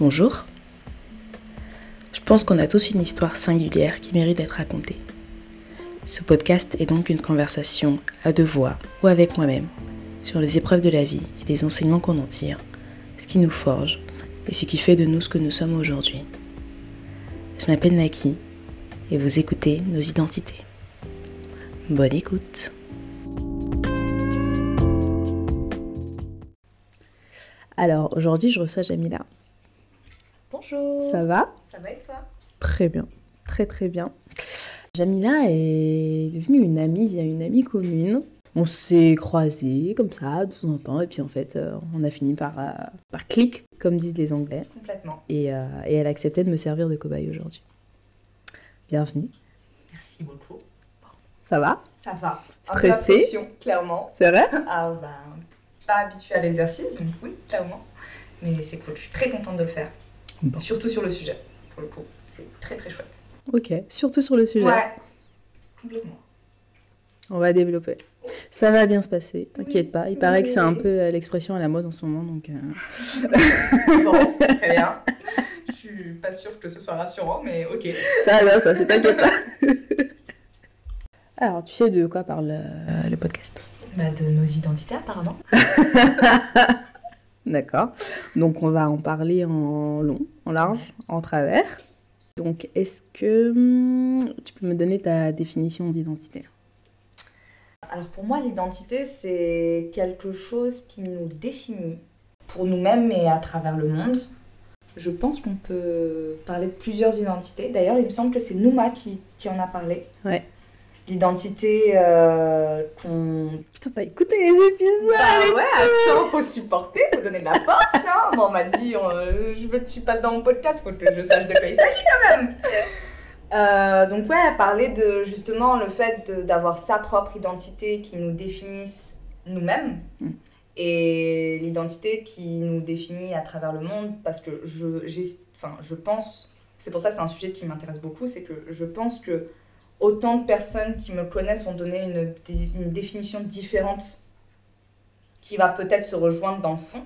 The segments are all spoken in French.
Bonjour. Je pense qu'on a tous une histoire singulière qui mérite d'être racontée. Ce podcast est donc une conversation à deux voix ou avec moi-même sur les épreuves de la vie et les enseignements qu'on en tire, ce qui nous forge et ce qui fait de nous ce que nous sommes aujourd'hui. Je m'appelle Naki et vous écoutez nos identités. Bonne écoute. Alors aujourd'hui je reçois Jamila. Bonjour. Ça va Ça va et toi Très bien, très très bien. Jamila est devenue une amie via une amie commune. On s'est croisés comme ça de temps en temps et puis en fait euh, on a fini par, euh, par clic comme disent les Anglais Complètement. et, euh, et elle a accepté de me servir de cobaye aujourd'hui. Bienvenue. Merci beaucoup. Ça va Ça va. Stressée clairement. C'est vrai Ah ben, pas habituée à l'exercice, donc oui, clairement. Mais c'est cool, je suis très contente de le faire. Bon. Surtout sur le sujet, pour le coup. C'est très très chouette. Ok, surtout sur le sujet. Ouais. Complètement. On va développer. Ça va bien se passer, t'inquiète pas. Il paraît que c'est un peu euh, l'expression à la mode en ce moment, donc... euh, Bon, très bien. Je suis pas sûre que ce soit rassurant, mais ok. Ça va bien se passer, t'inquiète pas. Alors, tu sais de quoi parle euh, le podcast? Bah, de nos identités, apparemment. D'accord. Donc, on va en parler en long, en large, en travers. Donc, est-ce que hum, tu peux me donner ta définition d'identité? Alors pour moi, l'identité, c'est quelque chose qui nous définit pour nous-mêmes et à travers le monde. Je pense qu'on peut parler de plusieurs identités. D'ailleurs, il me semble que c'est Nouma qui, qui en a parlé. Ouais. L'identité euh, qu'on... Putain, t'as écouté les épisodes Bah ouais, attends, faut supporter, faut donner de la force, non? Moi, on m'a dit, euh, je que tu passes dans mon podcast, faut que je sache de quoi il s'agit quand même. Euh, donc ouais, parler de justement le fait d'avoir sa propre identité qui nous définisse nous-mêmes Mm. et l'identité qui nous définit à travers le monde parce que je, enfin, je pense, c'est pour ça que c'est un sujet qui m'intéresse beaucoup, c'est que je pense que autant de personnes qui me connaissent vont donner une, une définition différente qui va peut-être se rejoindre dans le fond,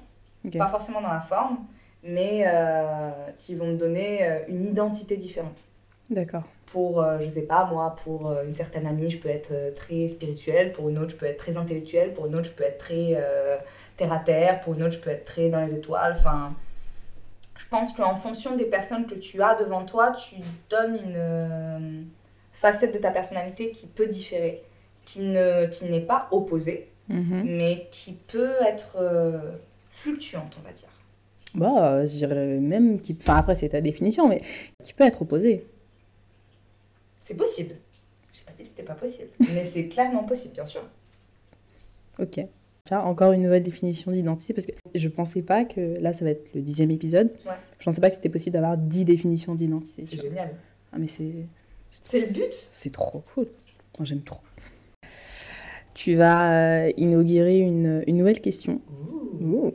pas forcément dans la forme, mais euh, qui vont me donner euh, une identité différente. D'accord. pour, euh, je sais pas, moi, pour euh, une certaine amie, je peux être très spirituelle, pour une autre, je peux être très intellectuelle, pour une autre, je peux être très euh, terre à terre, pour une autre, je peux être très dans les étoiles. Enfin, je pense qu'en fonction des personnes que tu as devant toi, tu donnes une facette de ta personnalité qui peut différer, qui ne qui n'est pas opposée, Mhm. mais qui peut être euh, fluctuante, on va dire. Bah, je dirais même qui... Enfin, après, c'est ta définition, mais qui peut être opposé. C'est possible. J'ai pas dit que c'était pas possible, mais c'est clairement possible, bien sûr. Ok. Encore une nouvelle définition d'identité, parce que je pensais pas que, là, ça va être le dixième épisode, Ouais. je pensais pas que c'était possible d'avoir dix définitions d'identité. C'est génial. Ah, mais c'est... C'est le but C'est trop cool. Moi, j'aime trop. Tu vas euh, inaugurer une, une nouvelle question. Ouh.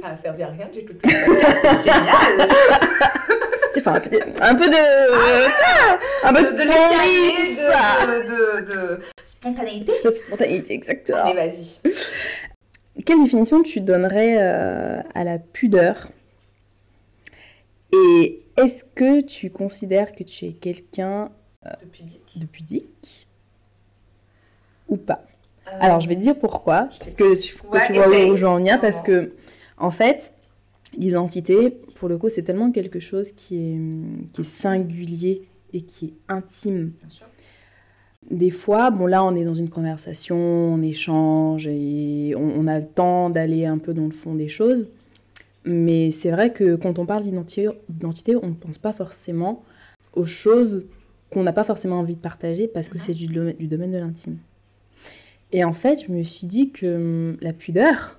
Ça a servi à rien du tout. C'est génial enfin, un peu de... Un peu de, tiens, un peu de, de, de, de, de spontanéité. De spontanéité, exactement. Allez, vas-y. Quelle définition tu donnerais euh, à la pudeur? Et est-ce que tu considères que tu es quelqu'un De pudique. de pudique ou pas Euh, Alors, je vais te dire pourquoi, parce que que Ouais, tu vois où je veux en venir, parce que, en fait, l'identité, pour le coup, c'est tellement quelque chose qui est, qui est singulier et qui est intime. Bien sûr. Des fois, bon là, on est dans une conversation, on échange et on, on a le temps d'aller un peu dans le fond des choses. Mais c'est vrai que quand on parle d'identité, on ne pense pas forcément aux choses qu'on n'a pas forcément envie de partager parce que Mhm. c'est du, domaine- du domaine de l'intime. Et en fait, je me suis dit que hum, la pudeur,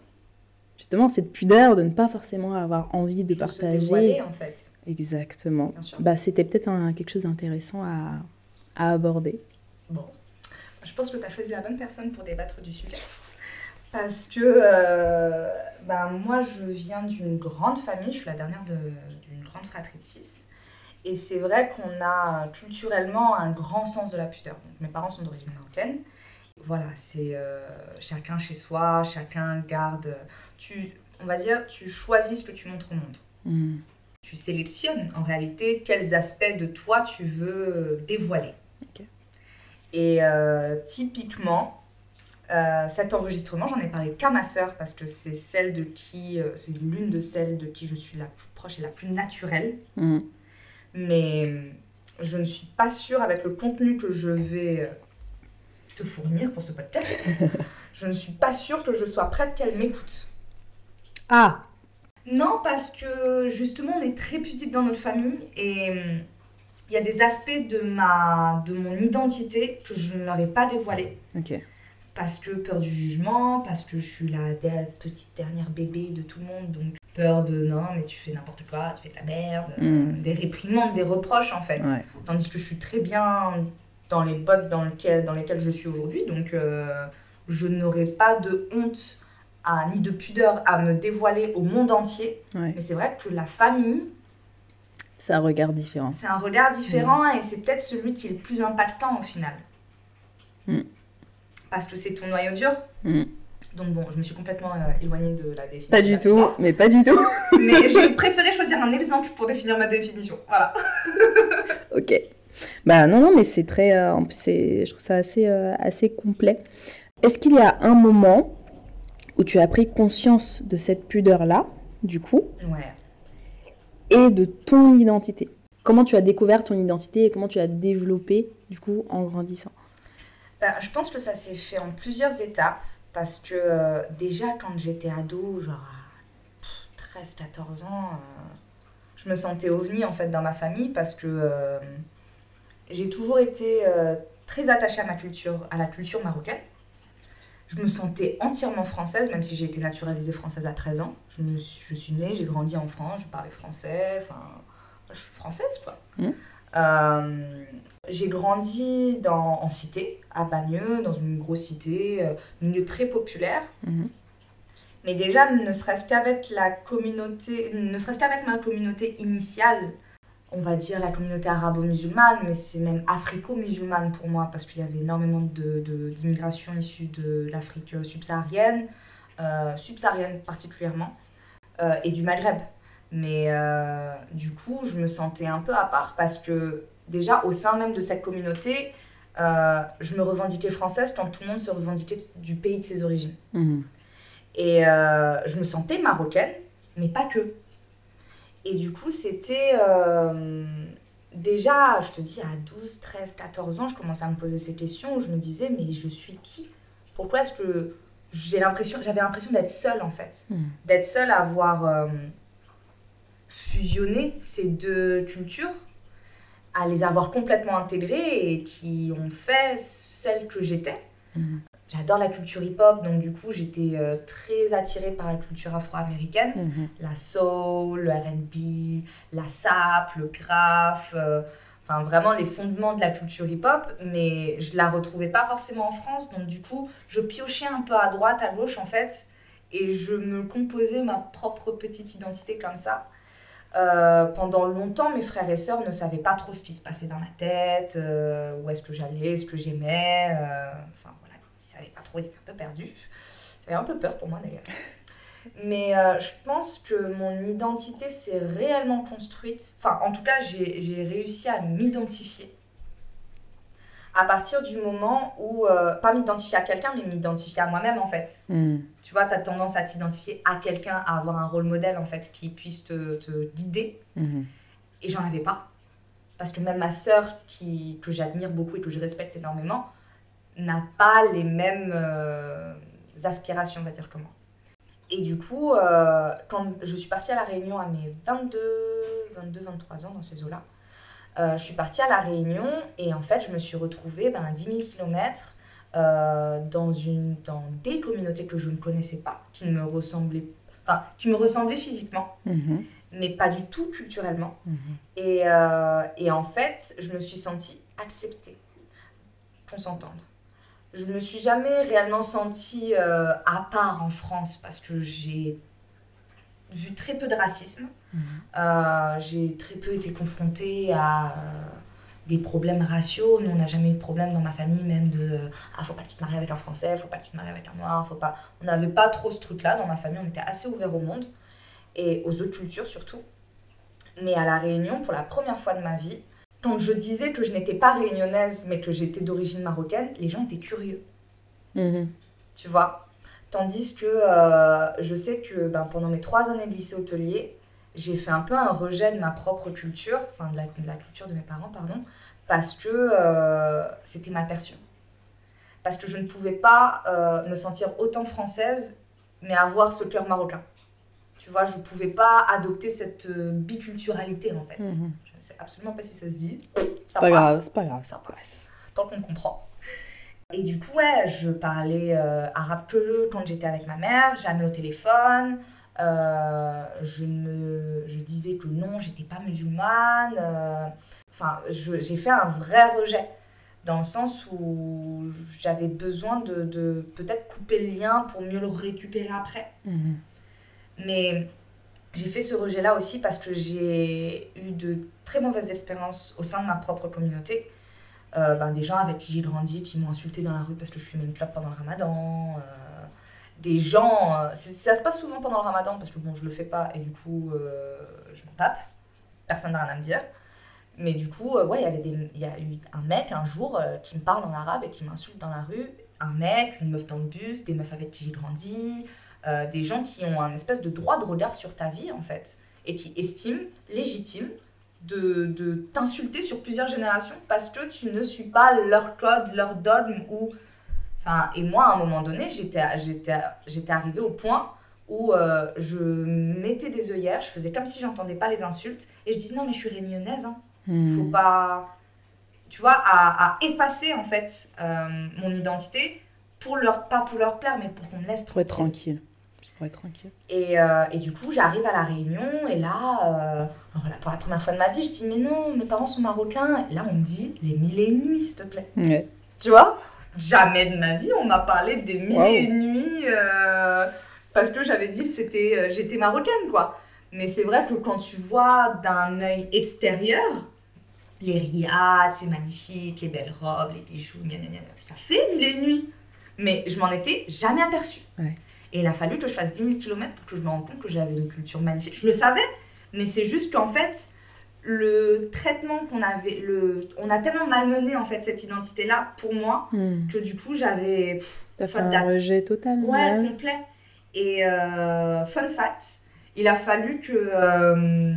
justement, cette pudeur de ne pas forcément avoir envie de De se partager. dévoiler, en fait. Exactement. Bah, c'était peut-être quelque chose d'intéressant à, à aborder. Bon. Je pense que tu as choisi la bonne personne pour débattre du sujet. Parce que euh, ben, moi, je viens d'une grande famille, je suis la dernière de- d'une grande fratrie de six. Et c'est vrai qu'on a culturellement un grand sens de la pudeur. Donc, mes parents sont d'origine marocaine. Voilà, c'est euh, chacun chez soi, chacun garde. Tu, on va dire, tu choisis ce que tu montres au monde. Hmm. tu sélectionnes en réalité quels aspects de toi tu veux dévoiler. Et euh, typiquement, euh, cet enregistrement, j'en ai parlé qu'à ma sœur parce que c'est celle de qui, euh, c'est l'une de celles de qui je suis la plus proche et la plus naturelle. Mm. Mais je ne suis pas sûre avec le contenu que je vais te fournir pour ce podcast. je ne suis pas sûre que je sois prête qu'elle m'écoute. Ah non, parce que justement, on est très pudique dans notre famille et hum, il y a des aspects de, ma, de mon identité que je ne leur ai pas dévoilés. Ok. Parce que peur du jugement, parce que je suis la petite dernière bébé de tout le monde, donc peur de non, mais tu fais n'importe quoi, tu fais de la merde, Mm. des réprimandes, des reproches en fait. Ouais. Tandis que je suis très bien dans les bottes dans lesquelles, dans lesquelles je suis aujourd'hui, donc euh, je n'aurai pas de honte à, ni de pudeur à me dévoiler au monde entier. Ouais. Mais c'est vrai que la famille, C'est un regard différent. c'est un regard différent et c'est peut-être celui qui est le plus impactant au final. Mm. Parce que c'est ton noyau dur. Mm. Donc bon, je me suis complètement euh, éloignée de la définition. Pas du tout, mais pas du tout. Mais j'ai préféré choisir un exemple pour définir ma définition. Voilà. Ok. Bah non, non, mais c'est très. euh, c'est, je trouve ça assez, euh, assez complet. Est-ce qu'il y a un moment où tu as pris conscience de cette pudeur-là, du coup, Ouais. et de ton identité? Comment tu as découvert ton identité et comment tu l'as développée, du coup, en grandissant? Bah, je pense que ça s'est fait en plusieurs étapes. Parce que euh, déjà, quand j'étais ado, genre à 13-14 ans, euh, je me sentais ovni en fait dans ma famille parce que euh, j'ai toujours été très attachée à ma culture, à la culture marocaine. Je me sentais entièrement française, même si j'ai été naturalisée française à 13 ans. Je, me suis, je suis née, j'ai grandi en France, je parlais français, enfin, je suis française quoi. Euh, j'ai grandi dans, en cité, à Bagneux, dans une grosse cité, euh, milieu très populaire. Mhm. Mais déjà, ne serait-ce qu'avec la communauté, ne serait-ce qu'avec ma communauté initiale, on va dire la communauté arabo-musulmane, mais c'est même africo-musulmane pour moi, parce qu'il y avait énormément de, de- d'immigration issue de l'Afrique subsaharienne, euh, subsaharienne particulièrement, euh, et du Maghreb. Mais euh, du coup, je me sentais un peu à part parce que déjà, au sein même de cette communauté, euh, je me revendiquais française quand tout le monde se revendiquait du pays de ses origines. Mhm. Et euh, je me sentais marocaine, mais pas que. Et du coup, c'était. euh, déjà, je te dis, à 12, 13, 14 ans, je commençais à me poser ces questions où je me disais, mais je suis qui? Pourquoi est-ce que j'ai l'impression, j'avais l'impression d'être seule en fait? Mhm. D'être seule à avoir fusionné ces deux cultures, à les avoir complètement intégrées et qui ont fait celle que j'étais. Mhm. J'adore la culture hip-hop, donc du coup j'étais euh, très attirée par la culture afro-américaine. Mhm. La soul, le RB, la sap, le graph, euh, enfin vraiment les fondements de la culture hip-hop, mais je la retrouvais pas forcément en France, donc du coup je piochais un peu à droite, à gauche en fait, et je me composais ma propre petite identité comme ça. Euh, pendant longtemps, mes frères et sœurs ne savaient pas trop ce qui se passait dans ma tête, euh, où est-ce que j'allais, ce que j'aimais. euh, Enfin voilà, ils savaient pas trop, ils étaient un peu perdus. Ça avait un peu peur pour moi d'ailleurs. Mais je pense que mon identité s'est réellement construite. Enfin, en tout cas, j'ai réussi à m'identifier à partir du moment où, euh, pas m'identifier à quelqu'un, mais m'identifier à moi-même en fait. Mhm. Tu vois, tu as tendance à t'identifier à quelqu'un, à avoir un rôle modèle en fait qui puisse te, te guider. Mhm. Et j'en avais pas. Parce que même ma sœur, qui, que j'admire beaucoup et que je respecte énormément, n'a pas les mêmes euh, aspirations, on va dire, que moi. Et du coup, euh, quand je suis partie à La Réunion à mes 22, 22 23 ans, dans ces eaux-là, je suis partie à La Réunion et en fait, je me suis retrouvée ben, à 10 000 km dans, une, dans des communautés que je ne connaissais pas, qui me ressemblaient, enfin, qui me ressemblaient physiquement Mhm. mais pas du tout culturellement. Mhm. Et, euh, et en fait, je me suis sentie acceptée, qu'on s'entende. Je me suis jamais réellement sentie euh, à part en France parce que j'ai vu très peu de racisme. Mhm. Euh, j'ai très peu été confrontée à euh, des problèmes raciaux. Nous, on n'a jamais eu de problème dans ma famille, même de euh, ah, faut pas que tu te maries avec un Français, faut pas que tu te maries avec un Noir, faut pas. On n'avait pas trop ce truc-là dans ma famille. On était assez ouvert au monde et aux autres cultures surtout. Mais à La Réunion, pour la première fois de ma vie, quand je disais que je n'étais pas réunionnaise, mais que j'étais d'origine marocaine, les gens étaient curieux. Mhm. Tu vois? Tandis que euh, je sais que ben, pendant mes trois années de lycée hôtelier, j'ai fait un peu un rejet de ma propre culture, enfin de la, de la culture de mes parents, pardon, parce que euh, c'était mal perçu. Parce que je ne pouvais pas euh, me sentir autant française, mais avoir ce cœur marocain. Tu vois, je ne pouvais pas adopter cette biculturalité en fait. Mhm. Je ne sais absolument pas si ça se dit. C'est pas grave, c'est pas grave. Ça passe. Tant qu'on comprend. Et du coup, ouais, je parlais euh, arabe que quand j'étais avec ma mère, jamais au téléphone. Euh, je, me, je disais que non, j'étais pas musulmane. euh, Enfin, j'ai fait un vrai rejet. Dans le sens où j'avais besoin de, de peut-être couper le lien pour mieux le récupérer après. Mhm. Mais j'ai fait ce rejet-là aussi parce que j'ai eu de très mauvaises expériences au sein de ma propre communauté. Euh, ben, des gens avec qui j'ai grandi qui m'ont insulté dans la rue parce que je fumais une clope pendant le ramadan. euh, des gens. euh, ça se passe souvent pendant le ramadan parce que bon, je le fais pas et du coup, je m'en tape. Personne n'a rien à me dire. Mais du coup, ouais, il y a eu un mec un jour qui me parle en arabe et qui m'insulte dans la rue. Un mec, une meuf dans le bus, des meufs avec qui j'ai grandi, des gens qui ont un espèce de droit de regard sur ta vie en fait et qui estiment légitime de, de t'insulter sur plusieurs générations parce que tu ne suis pas leur code, leur dogme ou... Enfin, et moi, à un moment donné, j'étais, j'étais, j'étais arrivée au point où euh, je mettais des œillères, je faisais comme si j'entendais pas les insultes et je disais non mais je suis réunionnaise, hein. Mhm. faut pas... Tu vois, à, à effacer en fait euh, mon identité pour leur, pas pour leur plaire mais pour qu'on me laisse tranquille. Pour être tranquille. et, euh, et du coup, j'arrive à la Réunion et là, voilà, pour la première fois de ma vie, je dis mais non, mes parents sont marocains. Et là, on me dit les mille et une nuits, s'il te plaît. Ouais. Tu vois? Jamais de ma vie, on m'a parlé des mille Wow. et une nuits euh, parce que j'avais dit que c'était, euh, j'étais marocaine, quoi. Mais c'est vrai que quand tu vois d'un œil extérieur, les riads, c'est magnifique, les belles robes, les bijoux, gna gna gna, ça fait mille et une nuits. Mais je m'en étais jamais aperçue. Ouais. Et il a fallu que je fasse 10 000 km pour que je me rende compte que j'avais une culture magnifique. Je le savais, mais c'est juste qu'en fait, le traitement qu'on avait, le... on a tellement malmené en fait cette identité-là pour moi Mhm. que du coup j'avais T'as fait un that. rejet total. ouais complet. Et euh, fun fact, il a fallu que euh,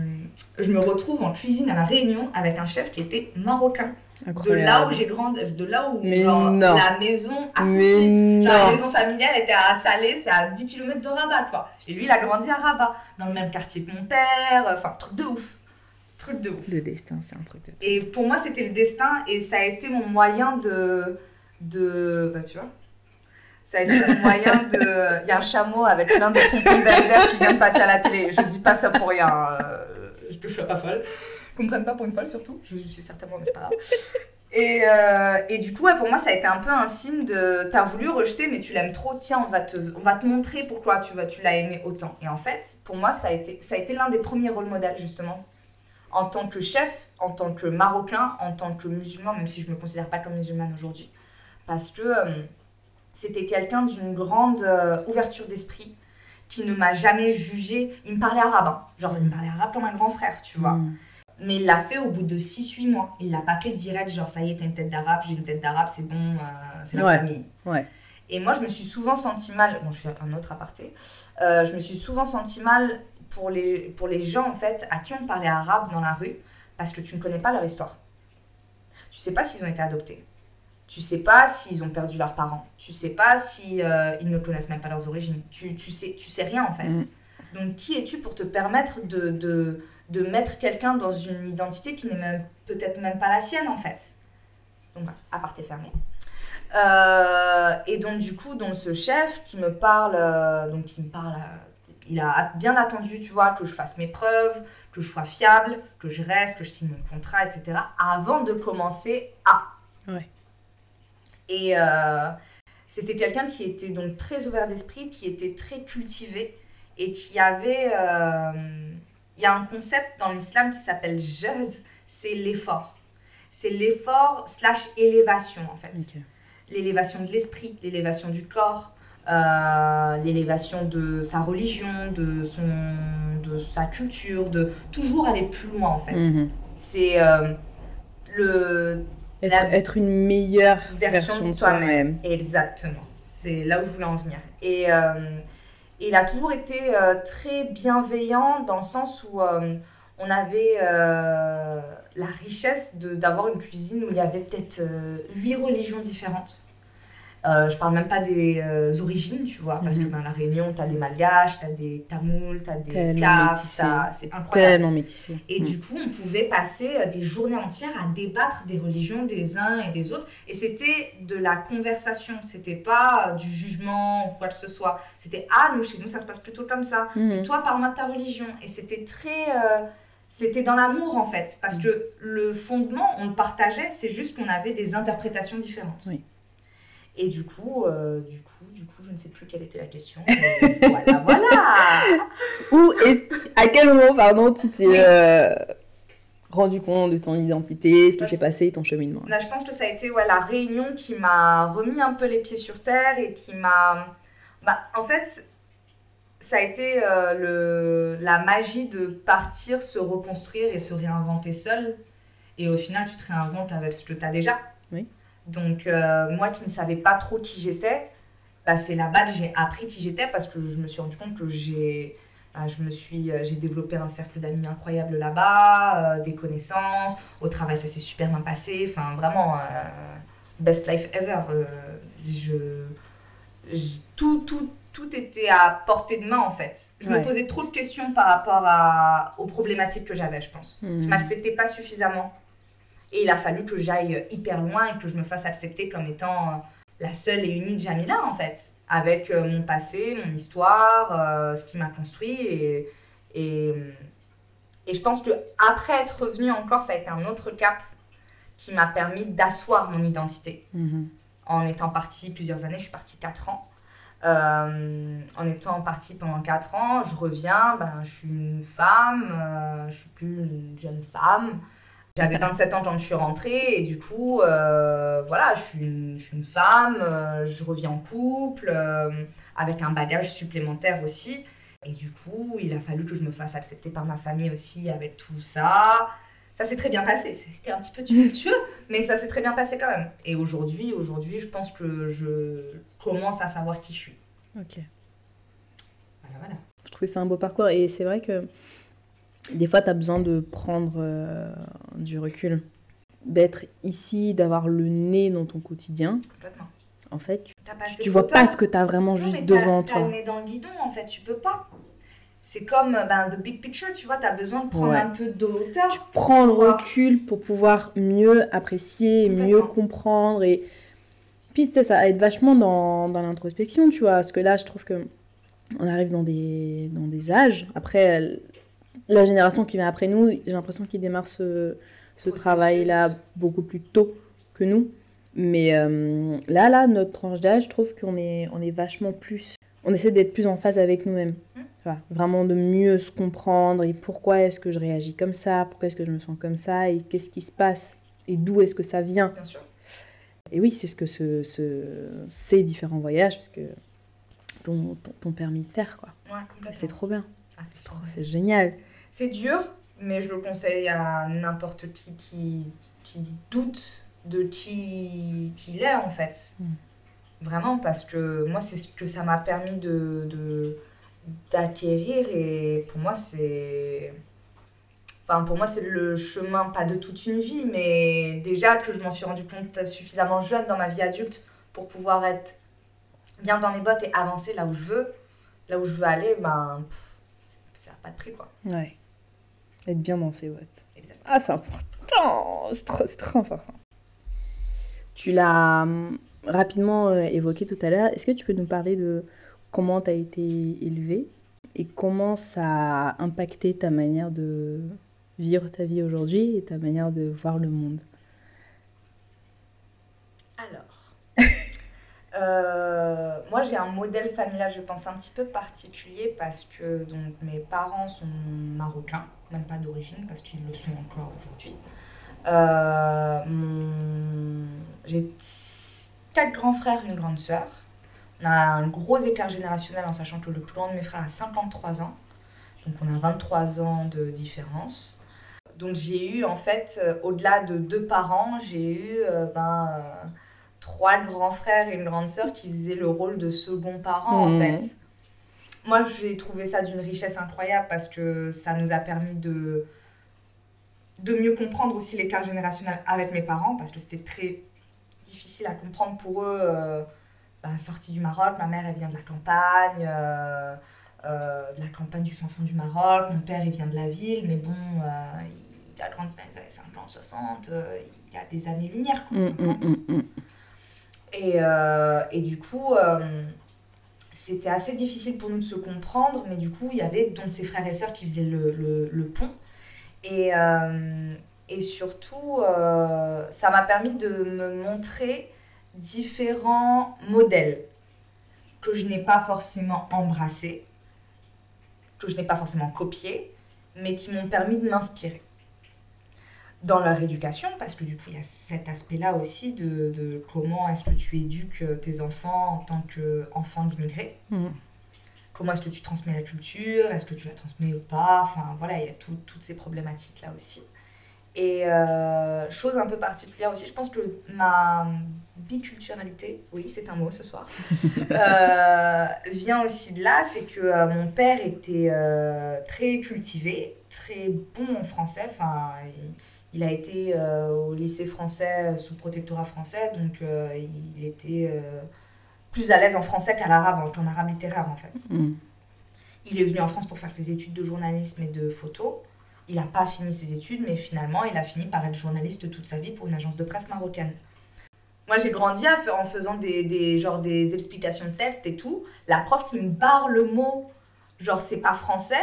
je me retrouve en cuisine à la Réunion avec un chef qui était marocain. De là où j'ai grandi, de là où Mais genre, la maison à Mais Sicile, genre, la maison familiale était à Salé, c'est à 10 km de Rabat quoi. Et lui il a grandi à Rabat, dans le même quartier que mon père, enfin truc de ouf. Truc de ouf. Le destin, c'est un truc de. Et pour moi, c'était le destin et ça a été mon moyen de. de bah, tu vois Ça a été mon moyen de. Il y a un chameau avec plein de pompons berbères qui vient de passer à la télé. Je dis pas ça pour rien. euh, je te sois pas folle. Qu'on me prenne pas pour une folle surtout. Je suis certainement, mais c'est pas grave. Et, euh, et du coup, ouais, pour moi, ça a été un peu un signe de. T'as voulu rejeter, mais tu l'aimes trop. Tiens, on va te, on va te montrer pourquoi tu, vas, tu l'as aimé autant. Et en fait, pour moi, ça a été, ça a été l'un des premiers rôles modèles, justement. En tant que chef, en tant que marocain, en tant que musulman, même si je me considère pas comme musulmane aujourd'hui. Parce que euh, c'était quelqu'un d'une grande euh, ouverture d'esprit qui ne m'a jamais jugé. Il me parlait arabe, hein. genre il me parlait arabe comme un grand frère, tu vois. Mhm. Mais il l'a fait au bout de 6-8 mois. Il l'a pas fait direct, genre ça y est, t'as une tête d'arabe, j'ai une tête d'arabe, c'est bon, euh, c'est la Ouais. famille. Ouais. Et moi, je me suis souvent sentie mal. Bon, je fais un autre aparté. Euh, je me suis souvent sentie mal pour les, pour les gens, en fait, à qui on parlait arabe dans la rue, parce que tu ne connais pas leur histoire. Tu sais pas s'ils ont été adoptés. Tu sais pas s'ils ont perdu leurs parents. Tu sais pas si euh, ils ne connaissent même pas leurs origines. Tu, tu, sais, tu sais rien, en fait. Mm. Donc, qui es-tu pour te permettre de, de, de mettre quelqu'un dans une identité qui n'est même peut-être même pas la sienne, en fait Donc, voilà, aparté fermé. Euh, et donc du coup, donc ce chef qui me parle, euh, donc qui me parle, euh, il a bien attendu, tu vois, que je fasse mes preuves, que je sois fiable, que je reste, que je signe mon contrat, etc. Avant de commencer à. Ouais. Et c'était quelqu'un qui était donc très ouvert d'esprit, qui était très cultivé et qui avait, il y a un concept dans l'islam qui s'appelle jahd, c'est l'effort. C'est l'effort slash élévation en fait l'élévation de l'esprit, l'élévation du corps, euh, l'élévation de sa religion, de son, de sa culture, de toujours aller plus loin en fait. Mhm. C'est euh, le Être, La être une meilleure version, version, de toi-même. toi-même. Exactement. C'est là où je voulais en venir. Et euh, il a toujours été euh, très bienveillant dans le sens où euh, on avait euh, la richesse d'avoir une cuisine où il y avait peut-être huit religions différentes. Euh, je parle même pas des euh, origines, tu vois, parce que Mhm. dans la Réunion, tu as des Malgaches, tu as des Tamouls, tu as des Caves, t'as- c'est incroyable. Tellement métissé. Et Mm. du coup, on pouvait passer euh, des journées entières à débattre des religions des uns et des autres. Et c'était de la conversation, c'était pas euh, du jugement ou quoi que ce soit. C'était ah, nous, chez nous, ça se passe plutôt comme ça. Mhm. Et toi, parle-moi de ta religion. Et c'était très. c'était dans l'amour en fait. Parce que le fondement, on le partageait, c'est juste qu'on avait des interprétations différentes. Oui. Et du coup, euh, du coup, du coup, je ne sais plus quelle était la question. voilà, voilà. Ou à quel moment, pardon, tu t'es euh, rendu compte de ton identité, ce qui Ouais. s'est passé, ton cheminement? Là, je pense que ça a été ouais, la réunion qui m'a remis un peu les pieds sur terre et qui m'a. Bah, en fait, ça a été euh, le... la magie de partir, se reconstruire et se réinventer seul. Et au final, tu te réinventes avec ce que tu as déjà. Donc, euh, moi qui ne savais pas trop qui j'étais, bah, c'est là-bas que j'ai appris qui j'étais parce que je me suis rendu compte que j'ai. bah, je me suis, euh, j'ai développé un cercle d'amis incroyable là-bas, euh, des connaissances. Au travail, ça s'est super bien passé. Enfin, vraiment, euh, best life ever. Je, je- tout, tout, tout était à portée de main, en fait. Je Ouais. me posais trop de questions par rapport à, aux problématiques que j'avais, je pense. Mhm. Je m'acceptais pas suffisamment. Et il a fallu que j'aille hyper loin et que je me fasse accepter comme étant euh, la seule et unique Jamila, en fait. Avec euh, mon passé, mon histoire, euh, ce qui m'a construit. Et, et, et je pense que après être revenue encore, ça a été un autre cap qui m'a permis d'asseoir mon identité. Mhm. En étant partie plusieurs années, je suis partie 4 ans. Euh, en étant partie pendant 4 ans, je reviens, ben, je suis une femme, euh, je suis plus une jeune femme. J'avais 27 ans quand je suis rentrée et du coup, euh, voilà, je suis, une, je suis une femme, euh, je reviens en couple, euh, avec un bagage supplémentaire aussi. Et du coup, il a fallu que je me fasse accepter par ma famille aussi avec tout ça. Ça s'est très bien passé. C'était un petit peu tumultueux, mais ça s'est très bien passé quand même. Et aujourd'hui, aujourd'hui, je pense que je commence à savoir qui je suis. Ok. Voilà, voilà. Je trouvais ça un beau parcours et c'est vrai que des fois, tu as besoin de prendre euh, du recul, d'être ici, d'avoir le nez dans ton quotidien. Complètement. En fait, tu, tu vois pas ce que tu as vraiment Non, juste devant toi. le nez dans le guidon, en fait, tu peux pas. C'est comme ben, the big picture, tu vois, t'as besoin de prendre Ouais. un peu de hauteur. Tu prends le recul pour pouvoir mieux apprécier, mieux comprendre et puis tu sais, ça aide vachement dans, dans l'introspection, tu vois, parce que là, je trouve que on arrive dans des, dans des âges. Après, la génération qui vient après nous, j'ai l'impression qu'ils démarrent ce, travail-là beaucoup plus tôt que nous. Mais euh, là, là, notre tranche d'âge, je trouve qu'on est, on est vachement plus... On essaie d'être plus en phase avec nous-mêmes. Vois, vraiment de mieux se comprendre et pourquoi est-ce que je réagis comme ça, pourquoi est-ce que je me sens comme ça et qu'est-ce qui se passe et d'où est-ce que ça vient. Bien sûr. Et oui, c'est ce que ce, ce- ces différents voyages, parce que t'ont permis de faire, quoi. Ouais. C'est trop bien, Ah, c'est trop- c'est génial. C'est dur, mais je le conseille à n'importe qui, qui qui doute de qui qu'il est en fait. Mm. Vraiment, parce que moi, c'est ce que ça m'a permis de de- d'acquérir et pour moi, c'est. Enfin, pour moi, c'est le chemin, pas de toute une vie, mais déjà que je m'en suis rendu compte suffisamment jeune dans ma vie adulte pour pouvoir être bien dans mes bottes et avancer là où je veux, là où je veux aller, ben, pff, pas de prix, quoi. Ouais. Être bien dans ses bottes. Exactement. Ah, c'est important, c'est trop, trop important. Tu l'as hum, rapidement euh, évoqué tout à l'heure. Est-ce que tu peux nous parler de comment tu as été élevée et comment ça a impacté ta manière de vivre ta vie aujourd'hui et ta manière de voir le monde? Alors, euh, moi j'ai un modèle familial, je pense, un petit peu particulier parce que donc, mes parents sont marocains, même pas d'origine parce qu'ils le sont encore aujourd'hui. Euh, mon- J'ai quatre grands frères, une grande sœur. On a un gros écart générationnel en sachant que le plus grand de mes frères a 53 ans. Donc on a 23 ans de différence. Donc j'ai eu en fait, euh, au-delà de deux parents, j'ai eu ben, trois grands frères et une grande sœur qui faisaient le rôle de second parent en Mhm. fait. Moi j'ai trouvé ça d'une richesse incroyable parce que ça nous a permis de, de mieux comprendre aussi l'écart générationnel avec mes parents parce que c'était très difficile à comprendre pour eux. Euh, ben, sortie du Maroc, ma mère elle vient de la campagne. euh, euh, de la campagne du fin fond du Maroc. Mon père, il vient de la ville, mais bon, euh, il a grandi dans les années 50, 60, euh, il a des années-lumière, Mm, 50. Et, euh, et du coup, euh, c'était assez difficile pour nous de se comprendre, mais du coup, il y avait donc ses frères et sœurs qui faisaient le, pont. Et, euh, surtout, ça m'a permis de me montrer différents modèles que je n'ai pas forcément embrassés, que je n'ai pas forcément copiés, mais qui m'ont permis de m'inspirer dans leur éducation, parce que du coup, il y a cet aspect-là aussi de, de comment est-ce que tu éduques tes enfants en tant qu'enfants d'immigrés. Mm. Comment est-ce que tu transmets la culture Est-ce que tu la transmets ou pas Enfin, voilà, il y a tout- toutes ces problématiques-là aussi. Et euh, chose un peu particulière aussi, je pense que ma biculturalité, oui, c'est un mot ce soir, euh, vient aussi de là. C'est que euh, mon père était euh, très cultivé, très bon en français. Enfin, il, il a été euh, au lycée français sous protectorat français, donc euh, il était euh, plus à l'aise en français qu'à l'arabe, qu'en arabe littéraire en fait. Mm. Il est venu en France pour faire ses études de journalisme et de photo. Il n'a pas fini ses études, mais finalement, il a fini par être journaliste toute sa vie pour une agence de presse marocaine. Moi, j'ai grandi en faisant des, des, genre, des explications de texte et tout. La prof qui me barre le mot, genre, c'est pas français.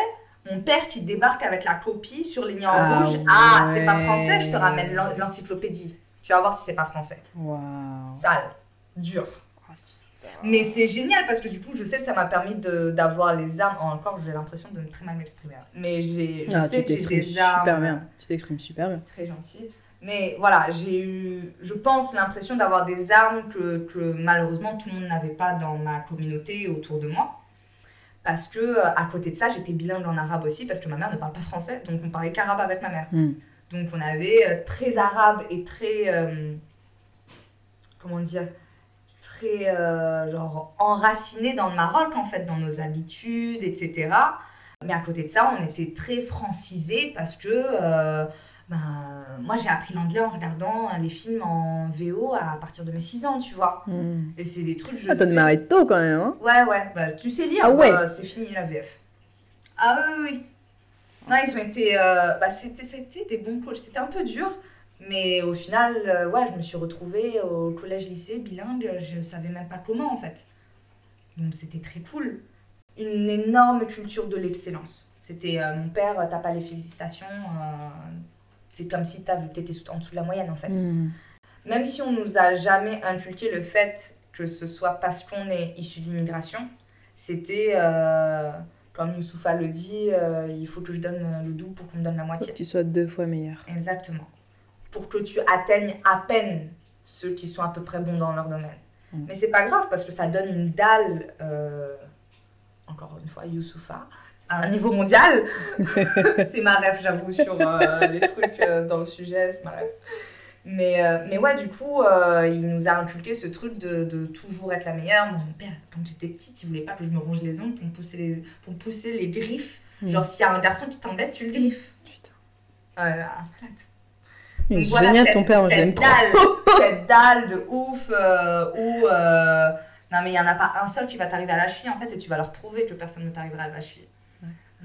Mon père qui débarque avec la copie sur les en Ah rouge. Ah, c'est pas français, je te ramène l'en- l'encyclopédie. Tu vas voir si c'est pas français. Waouh. Sale, dur. Oh. Mais c'est génial parce que du coup, je sais que ça m'a permis de- d'avoir les armes. Encore, j'ai l'impression de très mal m'exprimer. Mais j'ai, je Ah, sais tu que j'ai t'exprimes des armes super bien. Tu t'exprimes super bien. très gentilles. Mais voilà, j'ai eu, je pense, l'impression d'avoir des armes que, que malheureusement tout le monde n'avait pas dans ma communauté autour de moi. Parce que euh, à côté de ça, j'étais bilingue en arabe aussi parce que ma mère ne parle pas français, donc on parlait qu'arabe avec ma mère. Mm. Donc on avait euh, très arabe et très. euh, comment dire Très euh, genre enraciné dans le Maroc en fait, dans nos habitudes, etc. Mais à côté de ça, on était très francisés parce que. Euh, ben, moi j'ai appris l'anglais en regardant les films en VO à partir de mes 6 ans, tu vois. Mm. Et c'est des trucs, je Ah, t'as démarré tôt quand même, hein Ouais, ouais, bah, tu sais lire, Ah ouais. bah, c'est fini la VF. Ah oui, oui. Non, ils ont été. euh, bah, c'était, c'était des bons coachs. C'était un peu dur, mais au final, euh, ouais, je me suis retrouvée au collège-lycée bilingue. Je savais même pas comment en fait. Donc c'était très cool. Une énorme culture de l'excellence. C'était euh, mon père, euh, t'as pas les félicitations. C'est comme si t'étais sous- en dessous de la moyenne en fait Mm. même si on nous a jamais inculqué le fait que ce soit parce qu'on est issu d'immigration, c'était, euh, comme Youssoufa le dit, euh, il faut que je donne le double pour qu'on me donne la moitié. que tu sois deux fois meilleur. Exactement. Pour que tu atteignes à peine ceux qui sont à peu près bons dans leur domaine. Mm. Mais c'est pas grave parce que ça donne une dalle, euh, encore une fois, Youssoufa, à un niveau mondial. c'est ma rêve, j'avoue, sur euh, les trucs euh, dans le sujet, c'est ma rêve. Mais, euh, mais ouais, du coup, il nous a inculqué ce truc de, de toujours être la meilleure. Mon père, quand j'étais petite, il voulait pas que je me ronge les ongles pour me pousser les, pour me pousser les griffes. Mm. Genre, s'il y a un garçon qui t'embête, tu le griffes. Putain. Euh. Mais Donc c'est voilà, génial cette- ton père, moi cette dalle, cette dalle de ouf où non mais il y en a pas un seul qui va t'arriver à la cheville en fait et tu vas leur prouver que personne ne t'arrivera à la cheville.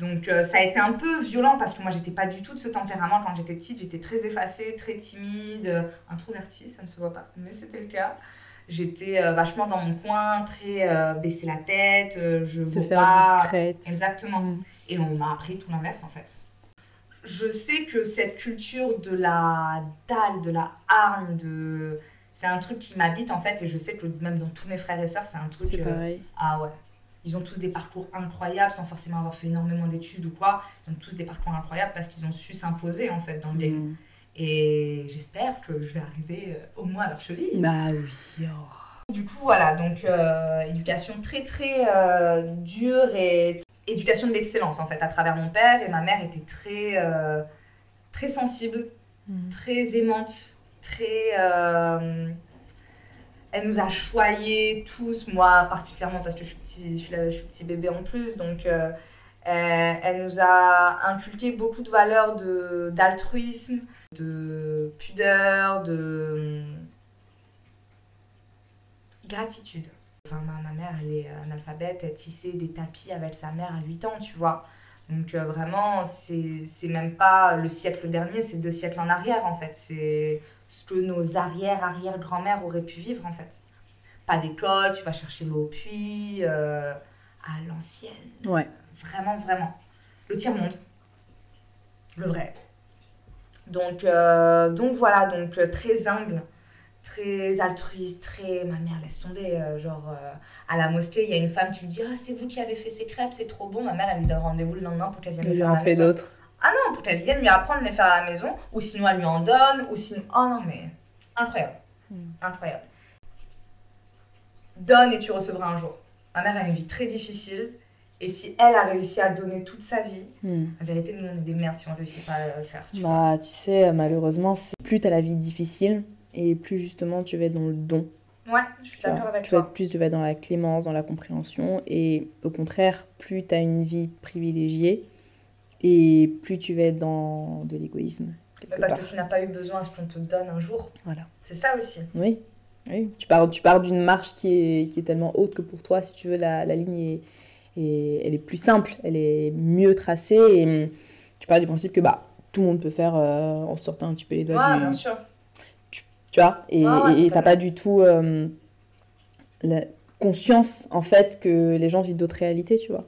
Donc euh, ça a été un peu violent parce que moi j'étais pas du tout de ce tempérament quand j'étais petite, j'étais très effacée, très timide, euh, introvertie, ça ne se voit pas, mais c'était le cas. J'étais euh, vachement dans mon coin, très euh, baisser la tête, je Te faire pas. discrète. Exactement. Mm. Et on m'a appris tout l'inverse en fait. Je sais que cette culture de la dalle, de la hargne, de... c'est un truc qui m'habite en fait et je sais que même dans tous mes frères et sœurs c'est un truc... C'est pareil. Ah ouais. Ils ont tous des parcours incroyables sans forcément avoir fait énormément d'études ou quoi. Ils ont tous des parcours incroyables parce qu'ils ont su s'imposer en fait dans le game. Mm. Et j'espère que je vais arriver euh, au moins à leur cheville. Bah oui. oh. Du coup, voilà, donc euh, éducation très très euh, dure et éducation de l'excellence en fait à travers mon père et ma mère était très euh, très sensible, Mm. très aimante, très elle nous a choyés tous, moi particulièrement parce que je suis petit, je suis, petit bébé en plus, donc euh, elle, nous a inculqué beaucoup de valeurs d'altruisme, de pudeur, de gratitude. Enfin, ma, ma mère, elle est analphabète, elle tissait des tapis avec sa mère à 8 ans, tu vois. Donc euh, vraiment, c'est même pas le siècle dernier, c'est deux siècles en arrière en fait. C'est ce que nos arrière-arrière-grand-mères auraient pu vivre en fait. Pas d'école, tu vas chercher l'eau au puits, euh, à l'ancienne. Ouais. Vraiment, vraiment. Le tiers-monde. Le vrai. Donc, euh, donc voilà, donc euh, très humble, très altruiste, très... Ma mère, laisse tomber. euh, genre, euh, à la mosquée, il y a une femme qui lui dit Ah, c'est vous qui avez fait ces crêpes, c'est trop bon. Ma mère, elle lui donne rendez-vous le lendemain pour qu'elle vienne les faire en fait d'autres. Ah non, pour qu'elle vienne lui apprendre à les faire à la maison, ou sinon elle lui en donne, ou sinon. Oh non, mais incroyable. Mm. Incroyable. Donne et tu recevras un jour. Ma mère a une vie très difficile, et si elle a réussi à donner toute sa vie, Mm. la vérité, nous on est des merdes si on réussit pas à le faire. tu vois. Bah, tu sais, malheureusement, c'est plus t'as la vie difficile et plus justement tu vas être dans le don. Ouais, je suis d'accord avec Tu vas toi. être plus tu vas être dans la clémence, dans la compréhension et au contraire, plus tu as une vie privilégiée et plus tu vas être dans de l'égoïsme parce part. que tu n'as pas eu besoin à ce qu'on te donne un jour. Voilà. C'est ça aussi. Oui. Oui, tu pars, tu pars d'une marche qui est, qui est tellement haute que pour toi, si tu veux, la, la ligne est, est- elle est plus simple, elle est mieux tracée et hum, tu pars du principe que bah, tout le monde peut faire euh, en sortant un petit peu les doigts Ouais, du, bien sûr. tu vois? Et Ah ouais, t'as totalement. pas du tout euh, la conscience en fait que les gens vivent d'autres réalités tu vois?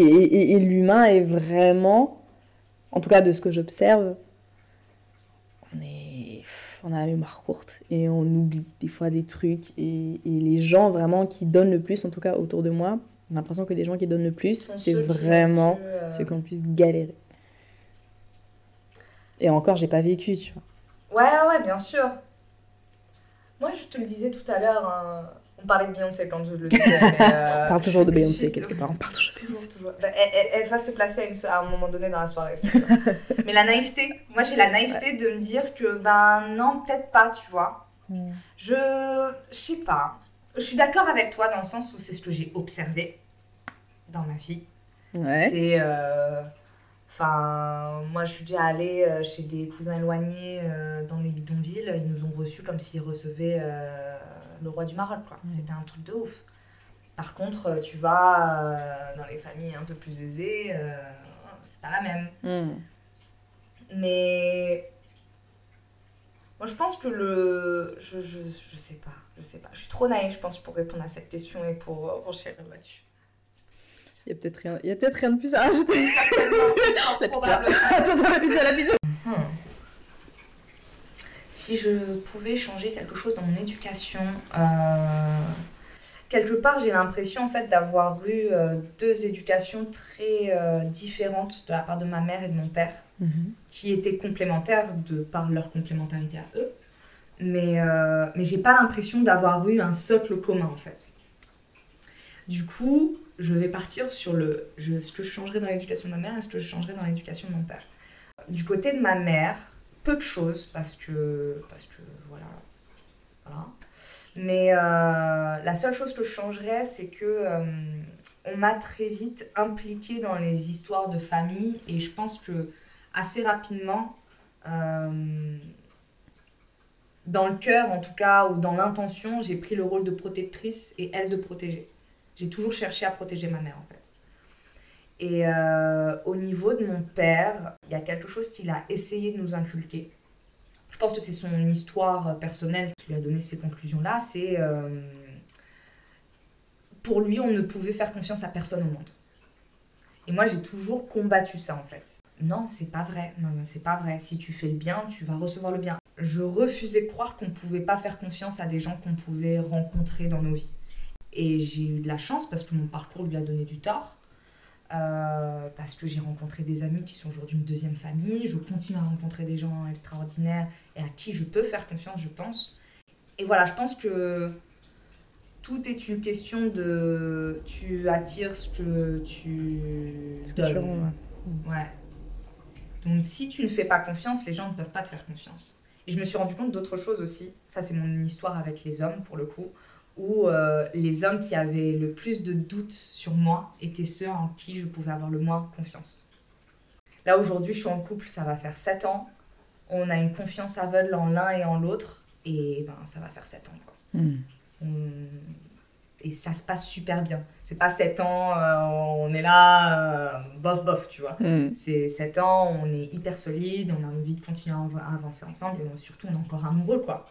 Et, et- et l'humain est vraiment en tout cas de ce que j'observe on est on a la mémoire courte et on oublie des fois des trucs et, et les gens vraiment qui donnent le plus en tout cas autour de moi j'ai l'impression que les gens qui donnent le plus c'est qui vraiment euh, ceux qui ont le plus galéré et encore j'ai pas vécu tu vois Ouais, ouais, bien sûr. Moi, je te le disais tout à l'heure, hein, on parlait de Beyoncé quand je le disais. euh, On parle toujours de Beyoncé quelque part, on parle toujours de Beyoncé. toujours. Bah, elle, elle- elle va se placer à, une- à un moment donné dans la soirée, sûr. Mais la naïveté, moi j'ai la naïveté de me dire que, ben non, peut-être pas, tu vois. Je, je sais pas. Je suis d'accord avec toi dans le sens où c'est ce que j'ai observé dans ma vie. Ouais. C'est. euh, Enfin, moi je suis déjà allée euh, chez des cousins éloignés euh, dans les bidonvilles. Ils nous ont reçus comme s'ils recevaient euh, le roi du Maroc, quoi. Mm. C'était un truc de ouf. Par contre, euh, tu vas euh, dans les familles un peu plus aisées, euh, c'est pas la même. Hmm. Mais. Moi je pense que le. Je, je, je sais pas, je sais pas. Je suis trop naïve, je pense, pour répondre à cette question et pour euh, renchérir là-dessus. Il y a peut-être rien, il y a peut-être rien de plus à rajouter. Probablement. Attends, la pizza, la pizza. Hmm. Si je pouvais changer quelque chose dans mon éducation, euh, quelque part j'ai l'impression en fait d'avoir eu euh, deux éducations très euh, différentes de la part de ma mère et de mon père, qui étaient complémentaires de par leur complémentarité à eux. Mais, mais j'ai pas l'impression d'avoir eu un socle commun en fait. Du coup, je vais partir sur le, je- ce que je changerais dans l'éducation de ma mère et ce que je changerais dans l'éducation de mon père. Du côté de ma mère, peu de choses parce que, parce que voilà. Mais euh, la seule chose que je changerais, c'est que euh, on m'a très vite impliquée dans les histoires de famille et je pense que assez rapidement, euh, dans le cœur en tout cas, ou dans l'intention, j'ai pris le rôle de protectrice et elle de protéger. J'ai toujours cherché à protéger ma mère en fait. Et euh, au niveau de mon père, il y a quelque chose qu'il a essayé de nous inculquer. Je pense que c'est son histoire personnelle qui lui a donné ces conclusions-là. C'est euh, pour lui, on ne pouvait faire confiance à personne au monde. Et moi, j'ai toujours combattu ça en fait. Non, c'est pas vrai. Non, non, c'est pas vrai. Si tu fais le bien, tu vas recevoir le bien. Je refusais de croire qu'on pouvait pas faire confiance à des gens qu'on pouvait rencontrer dans nos vies. Et j'ai eu de la chance parce que mon parcours lui a donné du tort. Euh, parce que j'ai rencontré des amis qui sont aujourd'hui une deuxième famille. Je continue à rencontrer des gens extraordinaires et à qui je peux faire confiance, je pense. Et voilà, je pense que tout est une question de tu attires ce que tu Ce que tu donnes. renvoies. Ouais. Donc si tu ne fais pas confiance, les gens ne peuvent pas te faire confiance. Et je me suis rendu compte d'autre chose aussi. Ça, c'est mon histoire avec les hommes, pour le coup. Où euh, les hommes qui avaient le plus de doutes sur moi étaient ceux en qui je pouvais avoir le moins confiance. Là, aujourd'hui, je suis en couple, ça va faire 7 ans. On a une confiance aveugle en l'un et en l'autre. Et ben, ça va faire 7 ans, quoi. Hmm. On- Et ça se passe super bien. C'est pas 7 ans, euh, on est là, euh, bof bof, tu vois. Hmm. C'est 7 ans, on est hyper solide, on a envie de continuer à av- à avancer ensemble et surtout on est encore amoureux quoi.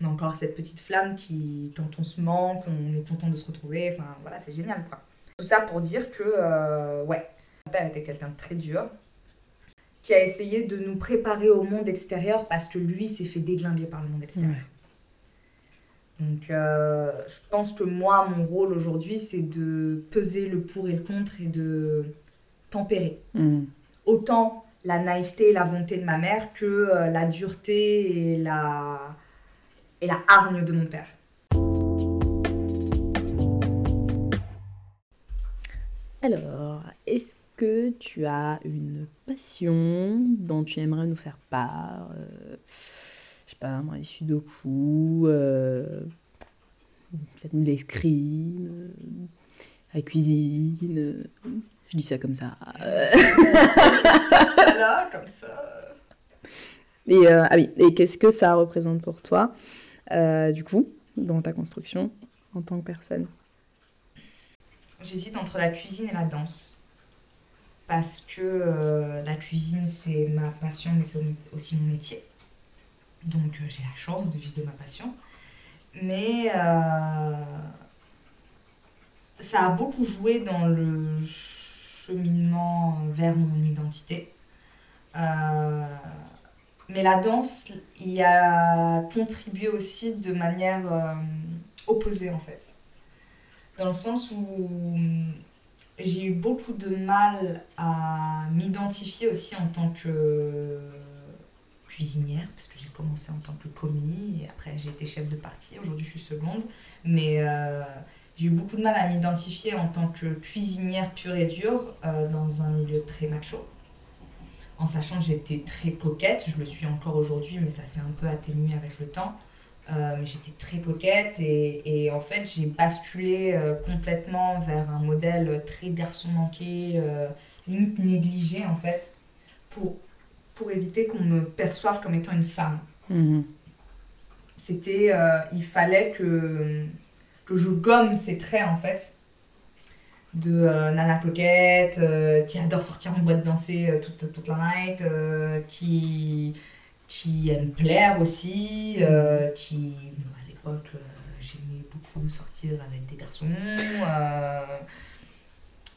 On a encore cette petite flamme qui, quand on se manque, on est content de se retrouver, enfin voilà, c'est génial quoi. Tout ça pour dire que, euh, ouais, mon père était quelqu'un de très dur, qui a essayé de nous préparer au monde extérieur parce que lui s'est fait déglinguer par le monde extérieur. Ouais. Donc, euh, je pense que moi, mon rôle aujourd'hui, c'est de peser le pour et le contre et de tempérer. Hmm. Autant la naïveté et la bonté de ma mère que euh, la dureté et la, et la hargne de mon père. Alors, est-ce que tu as une passion dont tu aimerais nous faire part euh, Je sais pas, moi, les sudoku, euh, faites-nous euh, la cuisine. euh, je dis ça comme ça. ça là, comme ça. Et, euh, ah oui, et qu'est-ce que ça représente pour toi, euh, du coup, dans ta construction en tant que personne J'hésite entre la cuisine et la danse. Parce que euh, la cuisine, c'est ma passion, mais c'est aussi mon métier. Donc euh, j'ai la chance de vivre de ma passion. Mais ça a beaucoup joué dans le cheminement vers mon identité. Mais la danse y a contribué aussi de manière euh, opposée en fait. Dans le sens où j'ai eu beaucoup de mal à m'identifier aussi en tant que cuisinière, parce que j'ai commencé en tant que commis, et après j'ai été chef de partie, aujourd'hui je suis seconde, mais euh, j'ai eu beaucoup de mal à m'identifier en tant que cuisinière pure et dure euh, dans un milieu très macho, en sachant que j'étais très coquette, je le suis encore aujourd'hui, mais ça s'est un peu atténué avec le temps. Euh, mais j'étais très coquette et, et en fait j'ai basculé euh, complètement vers un modèle très garçon manqué, euh, limite négligé en fait, pour, pour éviter qu'on me perçoive comme étant une femme. Mhm. C'était, il fallait que, que je gomme ces traits en fait de euh, nana coquette, euh, qui adore sortir en boîte danser euh, toute, toute la night, euh, qui, qui aime plaire aussi, euh, qui, à l'époque, j'aimais beaucoup sortir avec des garçons.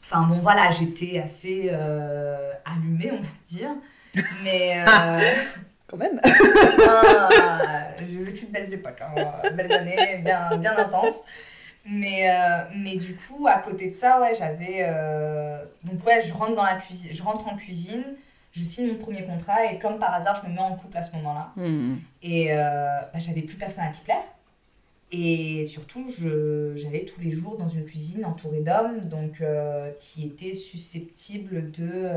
Enfin bon, voilà, j'étais assez allumée, on va dire. Mais euh, Quand même ah, j'ai vécu de belles époques, hein, belles années, bien, bien intenses. Mais, euh, mais du coup, à côté de ça, ouais, j'avais. euh, Donc, ouais, je rentre, dans la cuisine, je rentre en cuisine, je signe mon premier contrat et comme par hasard, je me mets en couple à ce moment-là. Mhm. Et euh, bah, j'avais plus personne à qui plaire. Et surtout, j'allais tous les jours dans une cuisine entourée d'hommes, donc qui étaient susceptibles de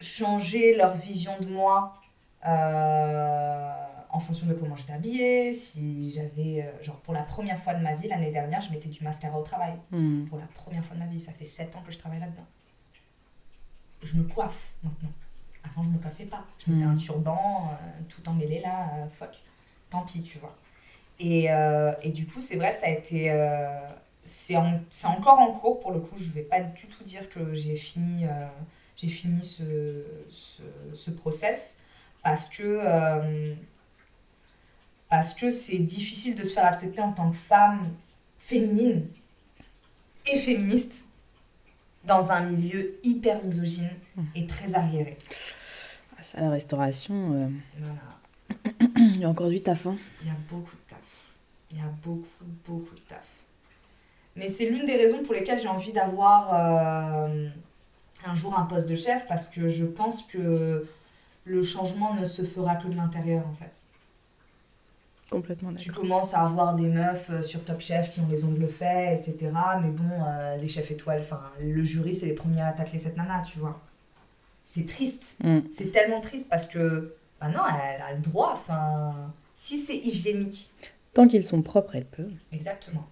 changer leur vision de moi euh, en fonction de comment j'étais habillée. Si j'avais, euh, genre pour la première fois de ma vie, l'année dernière, je mettais du mascara au travail. Mhm. Pour la première fois de ma vie, ça fait 7 ans que je travaille là-dedans. Je me coiffe maintenant. Avant, je me coiffais pas. Je mettais un turban, euh, tout emmêlé là, euh, fuck. Tant pis, tu vois. Et, euh, et du coup, c'est vrai, ça a été. c'est en- encore en cours pour le coup. Je vais pas du tout dire que j'ai fini, j'ai fini ce, ce, ce process parce que. Parce que c'est difficile de se faire accepter en tant que femme féminine et féministe dans un milieu hyper misogyne et très arriéré. Ah, Ça, la restauration, euh, Voilà. il y a encore du taf. Hein. Il y a beaucoup de taf. Il y a beaucoup, beaucoup de taf. Mais c'est l'une des raisons pour lesquelles j'ai envie d'avoir euh, un jour un poste de chef parce que je pense que le changement ne se fera que de l'intérieur en fait. Complètement Tu commences à avoir des meufs euh, sur Top Chef qui ont les ongles faits, etc. Mais bon, euh, les chefs étoiles, enfin, le jury, c'est les premiers à tacler cette nana, tu vois. C'est triste. Mm. C'est tellement triste parce que, bah non, elle a le droit, enfin, si c'est hygiénique. Tant qu'ils sont propres, elle peut. Exactement.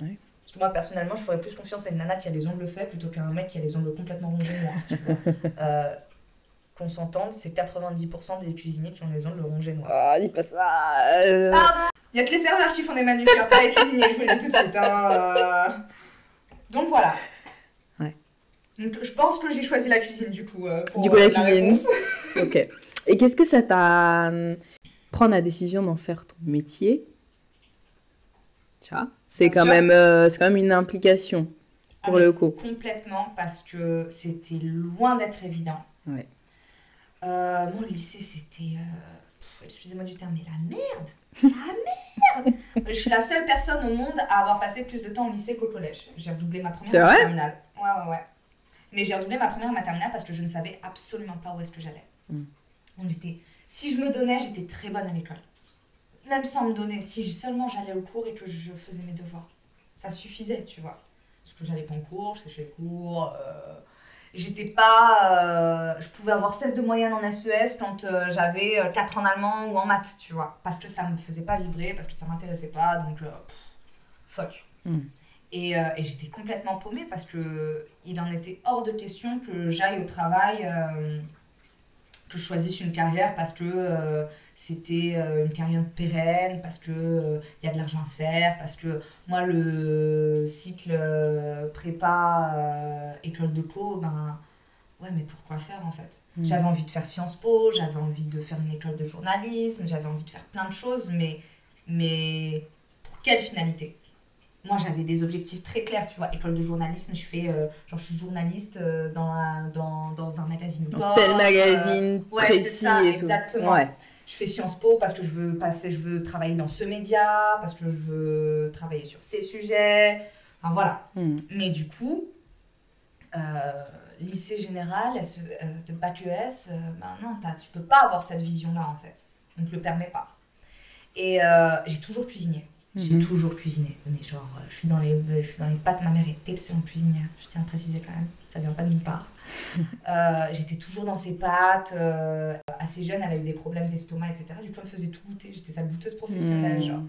Ouais. Parce que moi, personnellement, je ferais plus confiance à une nana qui a les ongles faits plutôt qu'à un mec qui a les ongles complètement rongés noirs, tu vois. Euh, Qu'on s'entende, c'est 90% des cuisiniers qui ont les ongles rongés noirs. Ah, dis pas ça. euh. Pardon Il y a que les serveurs qui font des manucures, pas les cuisiniers, je vous le dis tout de suite. hein, euh. Donc voilà. Ouais. Donc, je pense que j'ai choisi la cuisine du coup. euh, pour, Du coup, la cuisine. Ok. Et qu'est-ce que ça t'a. Prendre la décision d'en faire ton métier? Tu vois C'est quand, même, euh, c'est quand même une implication pour Ah, le coup. Complètement, parce que c'était loin d'être évident. Ouais. Euh, au lycée, c'était. euh, Excusez-moi du terme, mais la merde La merde Je suis la seule personne au monde à avoir passé plus de temps au lycée qu'au collège. J'ai redoublé ma première ma vrai terminale. Ouais, ouais, ouais. Mais j'ai redoublé ma première ma terminale parce que je ne savais absolument pas où est-ce que j'allais. Mm. Donc j'étais. Si je me donnais, j'étais très bonne à l'école. Même sans me donner, si seulement j'allais au cours et que je faisais mes devoirs. Ça suffisait, tu vois. Parce que j'allais pas en cours, je séchais les cours. euh, J'étais pas. euh, je pouvais avoir 16 de moyenne en SES quand euh, j'avais euh, 4 en allemand ou en maths, tu vois. Parce que ça me faisait pas vibrer, parce que ça m'intéressait pas, donc. euh, pff, fuck. Mm. Et, euh, et j'étais complètement paumée parce que il en était hors de question que j'aille au travail, euh, que je choisisse une carrière parce que euh, c'était euh, une carrière pérenne, parce que euh, il y a de l'argent à se faire, parce que moi le cycle prépa école de co, ben ouais mais pourquoi faire en fait? Mm. J'avais envie de faire Sciences Po, j'avais envie de faire une école de journalisme, j'avais envie de faire plein de choses, mais mais pour quelle finalité? Moi j'avais des objectifs très clairs, tu vois, école de journalisme, je fais, euh, genre je suis journaliste euh, dans, un- dans, dans un magazine. Dans tel euh, magazine ouais, précis ça, et tout. exactement. Ouais. je fais Sciences Po parce que je veux passer, je veux travailler dans ce média, parce que je veux travailler sur ces sujets. Enfin voilà. Mm. Mais du coup, lycée général, de bac ES, ben non, tu peux pas avoir cette vision-là en fait. On te le permet pas. Et euh, j'ai toujours cuisiné. J'ai Mhm. toujours cuisiné. Mais genre, euh, je suis dans les, je suis dans les pattes. Ma mère est excellente cuisinière. Je tiens à préciser quand même. Ça vient pas de nulle part. Euh, J'étais toujours dans ses pattes. euh, assez jeune, elle a eu des problèmes d'estomac, etc. Du coup, elle me faisait tout goûter. J'étais sa goûteuse professionnelle, Mm. genre.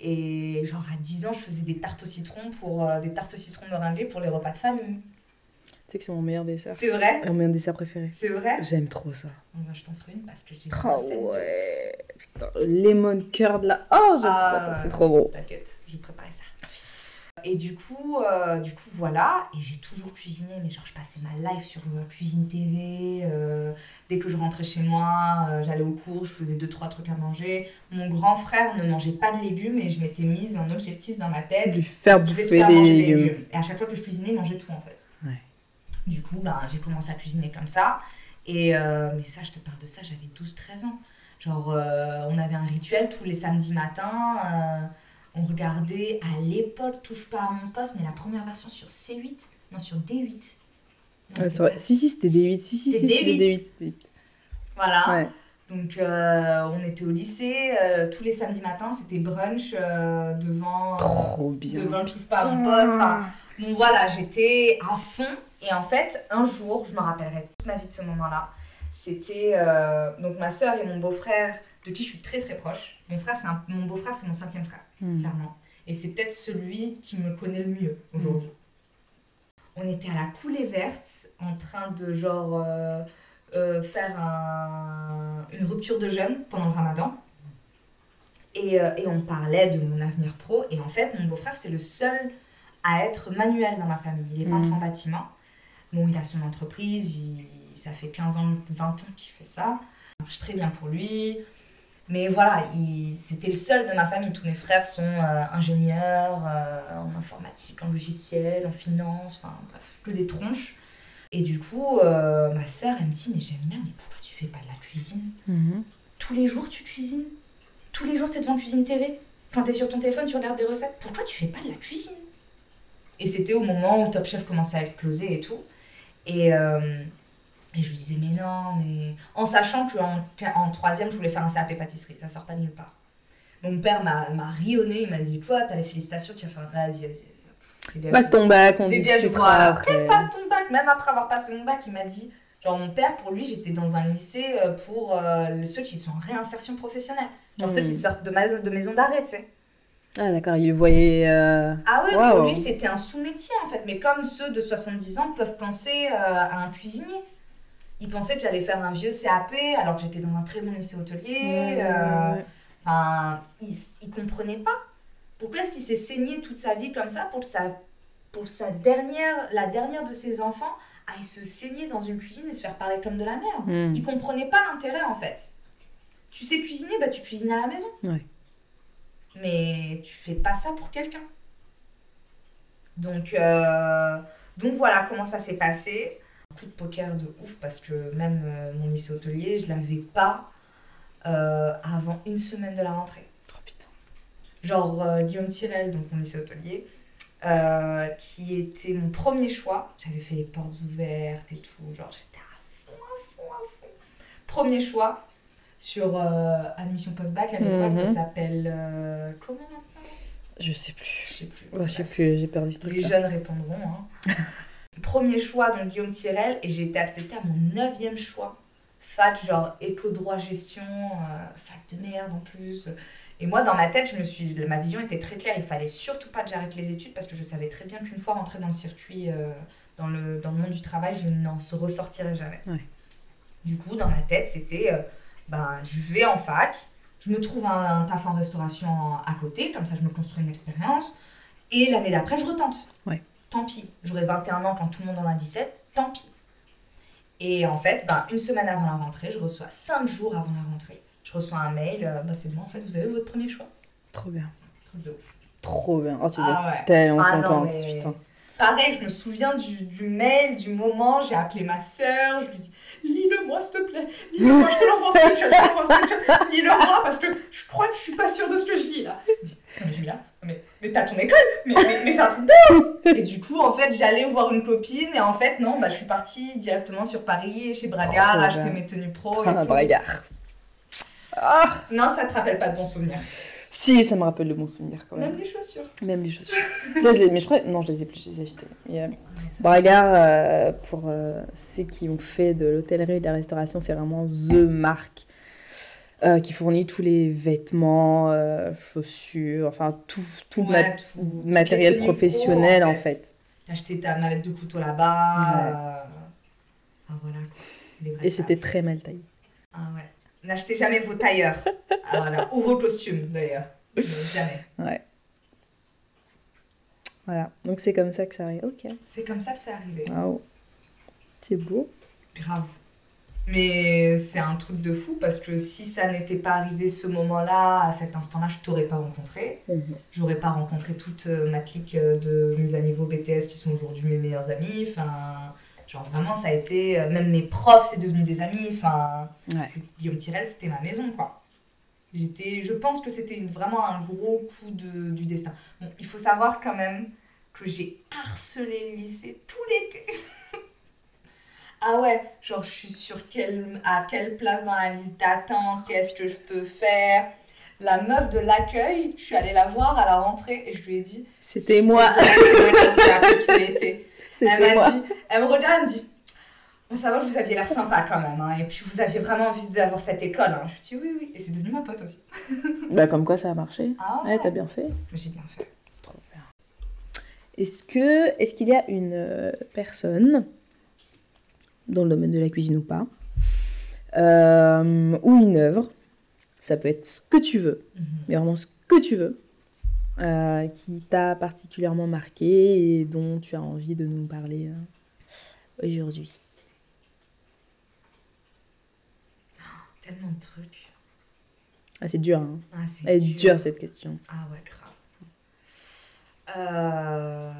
Et genre, à 10 ans, je faisais des tartes au citron pour euh, des tartes au citron meringuées pour les repas de famille. Tu sais que c'est mon meilleur dessert. C'est vrai Mon meilleur dessert préféré. C'est vrai J'aime trop ça. Bon, bah, Je t'en ferai une parce que j'ai Oh de- ouais. Putain, le lemon curd là. Oh, j'aime Ah, trop ça. C'est trop bon. T'inquiète, j'ai préparé ça. Et du coup, euh, du coup, voilà. Et j'ai toujours cuisiné, mais genre, je passais ma life sur euh, Cuisine TV. euh, dès que je rentrais chez moi, euh, j'allais au cours, je faisais deux, trois trucs à manger. Mon grand frère ne mangeait pas de légumes et je m'étais mise un objectif dans ma tête. Lui faire bouffer faire des manger légumes. Et à chaque fois que je cuisinais, il mangeait tout en fait. Du coup, ben, j'ai commencé à cuisiner comme ça. Et, euh, mais ça, je te parle de ça, j'avais 12-13 ans. Genre, euh, on avait un rituel tous les samedis matins. euh, on regardait à l'époque Touche pas à mon poste, mais la première version sur C8. Non, sur D8. Non, Ouais, c'est vrai. Si, si, c'était des 8. Si, si, si, C'était c'était des des huit. 8. c'était huit. Voilà. Ouais. Donc, euh, on était au lycée. euh, tous les samedis matins, c'était brunch euh, devant. Trop bien. devant le Touche pas à mon poste. Enfin, Bon voilà, j'étais à fond et en fait, un jour, je me rappellerai toute ma vie de ce moment-là. C'était euh, donc ma sœur et mon beau-frère, de qui je suis très très proche. Mon frère, c'est un- mon beau-frère, c'est mon cinquième frère, Mm. clairement. Et c'est peut-être celui qui me connaît le mieux aujourd'hui. On était à la coulée verte, en train de genre euh, euh, faire un- une rupture de jeûne pendant le ramadan. Et, et on parlait de mon avenir pro. Et en fait, mon beau-frère, c'est le seul à être manuel dans ma famille. Il est peintre Mhm. en bâtiment. Bon, il a son entreprise, il- ça fait 15 ans, 20 ans qu'il fait ça. Ça marche très bien pour lui. Mais voilà, il- c'était le seul de ma famille. Tous mes frères sont euh, ingénieurs euh, en informatique, en logiciel, en finance, enfin bref, que des tronches. Et du coup, euh, ma sœur, elle me dit, mais j'aime bien, mais pourquoi tu fais pas de la cuisine? Mhm. tous les jours tu cuisines? Tous les jours tu es devant Cuisine TV Quand tu es sur ton téléphone, tu regardes des recettes? Pourquoi tu fais pas de la cuisine? Et c'était au moment où Top Chef commençait à exploser et tout. Et, euh, et je lui disais, mais non, mais. En sachant qu'en en troisième, je voulais faire un CAP pâtisserie, ça sort pas de nulle part. Mon père m'a m'a ri au nez, il m'a dit Quoi, t'as les félicitations, tu vas faire. Vas-y, vas-y. Passe ton bac, on discutera après. Passe ton bac. Même après avoir passé mon bac, il m'a dit. Genre, mon père, pour lui, j'étais dans un lycée euh, pour euh, ceux qui sont en réinsertion professionnelle. Genre ceux Hmm. qui sortent de, maison, de maison d'arrêt, tu sais. Ah d'accord, il voyait... euh, Ah ouais, pour lui, c'était un sous-métier en fait. Mais comme ceux de 70 ans peuvent penser euh, à un cuisinier. Il pensait que j'allais faire un vieux CAP alors que j'étais dans un très bon lycée hôtelier. euh. Enfin, il, il comprenait pas. Pourquoi est-ce qu'il s'est saigné toute sa vie comme ça pour sa, pour sa dernière, la dernière de ses enfants à se saigner dans une cuisine et se faire parler comme de la merde Hmm. Il comprenait pas l'intérêt en fait. Tu sais cuisiner, bah tu cuisines à la maison. Ouais. Mais tu fais pas ça pour quelqu'un. Donc, euh, donc voilà comment ça s'est passé. Un coup de poker de ouf parce que même euh, mon lycée hôtelier, je l'avais pas euh, avant une semaine de la rentrée. Oh putain. Genre Guillaume Tirel, donc mon lycée hôtelier, qui était mon premier choix. J'avais fait les portes ouvertes et tout, genre j'étais à fond, à fond, à fond. Premier choix sur euh, admission post-bac à l'époque, Mhm. ça s'appelle euh, comment maintenant? Je sais plus. Je sais plus. Ouais, je sais plus, j'ai perdu ce Les truc jeunes répondront. hein. Premier choix, donc Guillaume Tirel, et j'ai été acceptée à mon neuvième choix. Fac, genre éco-droit gestion, euh, fac de merde en plus. Et moi, dans ma tête, je me suis, ma vision était très claire. Il fallait surtout pas que j'arrête les études parce que je savais très bien qu'une fois rentrée dans le circuit, euh, dans, le, dans le monde du travail, je n'en ressortirais jamais. Ouais. Du coup, dans ma tête, c'était, euh, ben, je vais en fac, je me trouve un, un taf en restauration à côté, comme ça je me construis une expérience. Et l'année d'après, je retente. Ouais. Tant pis. J'aurai 21 ans quand tout le monde en a 17, tant pis. Et en fait, bah, une semaine avant la rentrée, je reçois 5 jours avant la rentrée. Je reçois un mail, euh, bah, c'est bon, en fait, vous avez votre premier choix. Trop bien. Truc de ouf. Trop bien. Oh, tu Ah ouais. tellement Ah non, contente, mais- putain. Pareil, je me souviens du, du mail, du moment, j'ai appelé ma sœur, je lui dis lis-le-moi s'il te plaît, lis-le-moi, je te l'envoie en screenshot, je te l'envoie en screenshot, lis-le-moi parce que je crois que je suis pas sûre de ce que je lis là. Dit Non, mais Jamila, mais, mais t'as ton école, mais, mais, mais c'est un truc de ouf Et du coup, en fait, j'allais voir une copine et en fait, non, bah, je suis partie directement sur Paris, chez Bragard, Trop acheter mes tenues pro et Ah, tout. bragard. Ah Non, ça te rappelle pas de bons souvenirs. Si, ça me rappelle de bons souvenirs quand même. Même les chaussures. Même les chaussures. tu sais, je les... mais je crois... Non, je les ai plus, je les ai achetées. Euh, Bragard, euh, pour euh, ceux qui ont fait de l'hôtellerie et de la restauration, c'est vraiment THE marque euh, qui fournit tous les vêtements, euh, chaussures, enfin tout, tout Ouais, mat- matériel pro, professionnel en fait. T'as acheté ta mallette de couteau là-bas. Ouais. Enfin voilà. Et c'était très mal taillé. Ah ouais. N'achetez jamais vos tailleurs. Ah, voilà. Ou vos costumes d'ailleurs. Mais Jamais. Ouais. Voilà, donc c'est comme ça que ça arrive. Ok. C'est comme ça que c'est arrivé. Waouh. C'est beau. Grave. Mais c'est un truc de fou parce que si ça n'était pas arrivé ce moment-là, à cet instant-là, je t'aurais pas rencontré. J'aurais pas rencontré toute euh, ma clique euh, de mes amis niveaux BTS qui sont aujourd'hui mes meilleurs amis. Enfin, genre vraiment, ça a été. euh, Même mes profs, c'est devenu des amis. Enfin, Ouais. Guillaume Tirel, c'était ma maison, quoi. J'étais, je pense que c'était vraiment un gros coup de, du destin. Bon, il faut savoir quand même que j'ai harcelé le lycée tout l'été. ah ouais, genre je suis sur quelle, à quelle place dans la liste d'attente, qu'est-ce que je peux faire? La meuf de l'accueil, je suis allée la voir à la rentrée et je lui ai dit C'était moi. Désolée, Elle m'a dit, elle me regarde, elle me dit Bon, ça va, vous aviez l'air sympa quand même, hein, et puis vous aviez vraiment envie d'avoir cette école. Hein. Je lui dis oui, oui, et c'est devenu ma pote aussi. Bah comme quoi ça a marché. Ah Ouais, t'as bien fait. J'ai bien fait. Trop bien. Est-ce que est-ce qu'il y a une euh, personne dans le domaine de la cuisine ou pas euh, ou une œuvre, ça peut être ce que tu veux, Mhm. mais vraiment ce que tu veux, euh, qui t'a particulièrement marqué et dont tu as envie de nous parler euh, aujourd'hui. Tellement de trucs. Ah, c'est dur, hein. Ah, c'est Elle est dur. dure cette question. Ah ouais, grave. Euh...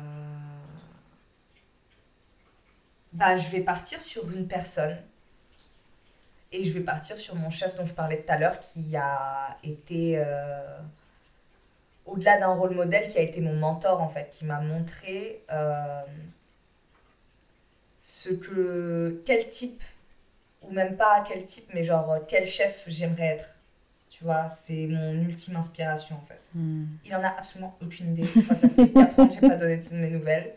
Bah, je vais partir sur une personne. Et je vais partir sur mon chef dont je parlais tout à l'heure, qui a été, euh, au-delà d'un rôle modèle, qui a été mon mentor, en fait, qui m'a montré euh, ce que, quel type, ou même pas quel type, mais genre quel chef j'aimerais être. Tu vois, c'est mon ultime inspiration en fait. Hmm. Il en a absolument aucune idée. Moi, ça fait 4 ans que j'ai pas donné de mes nouvelles.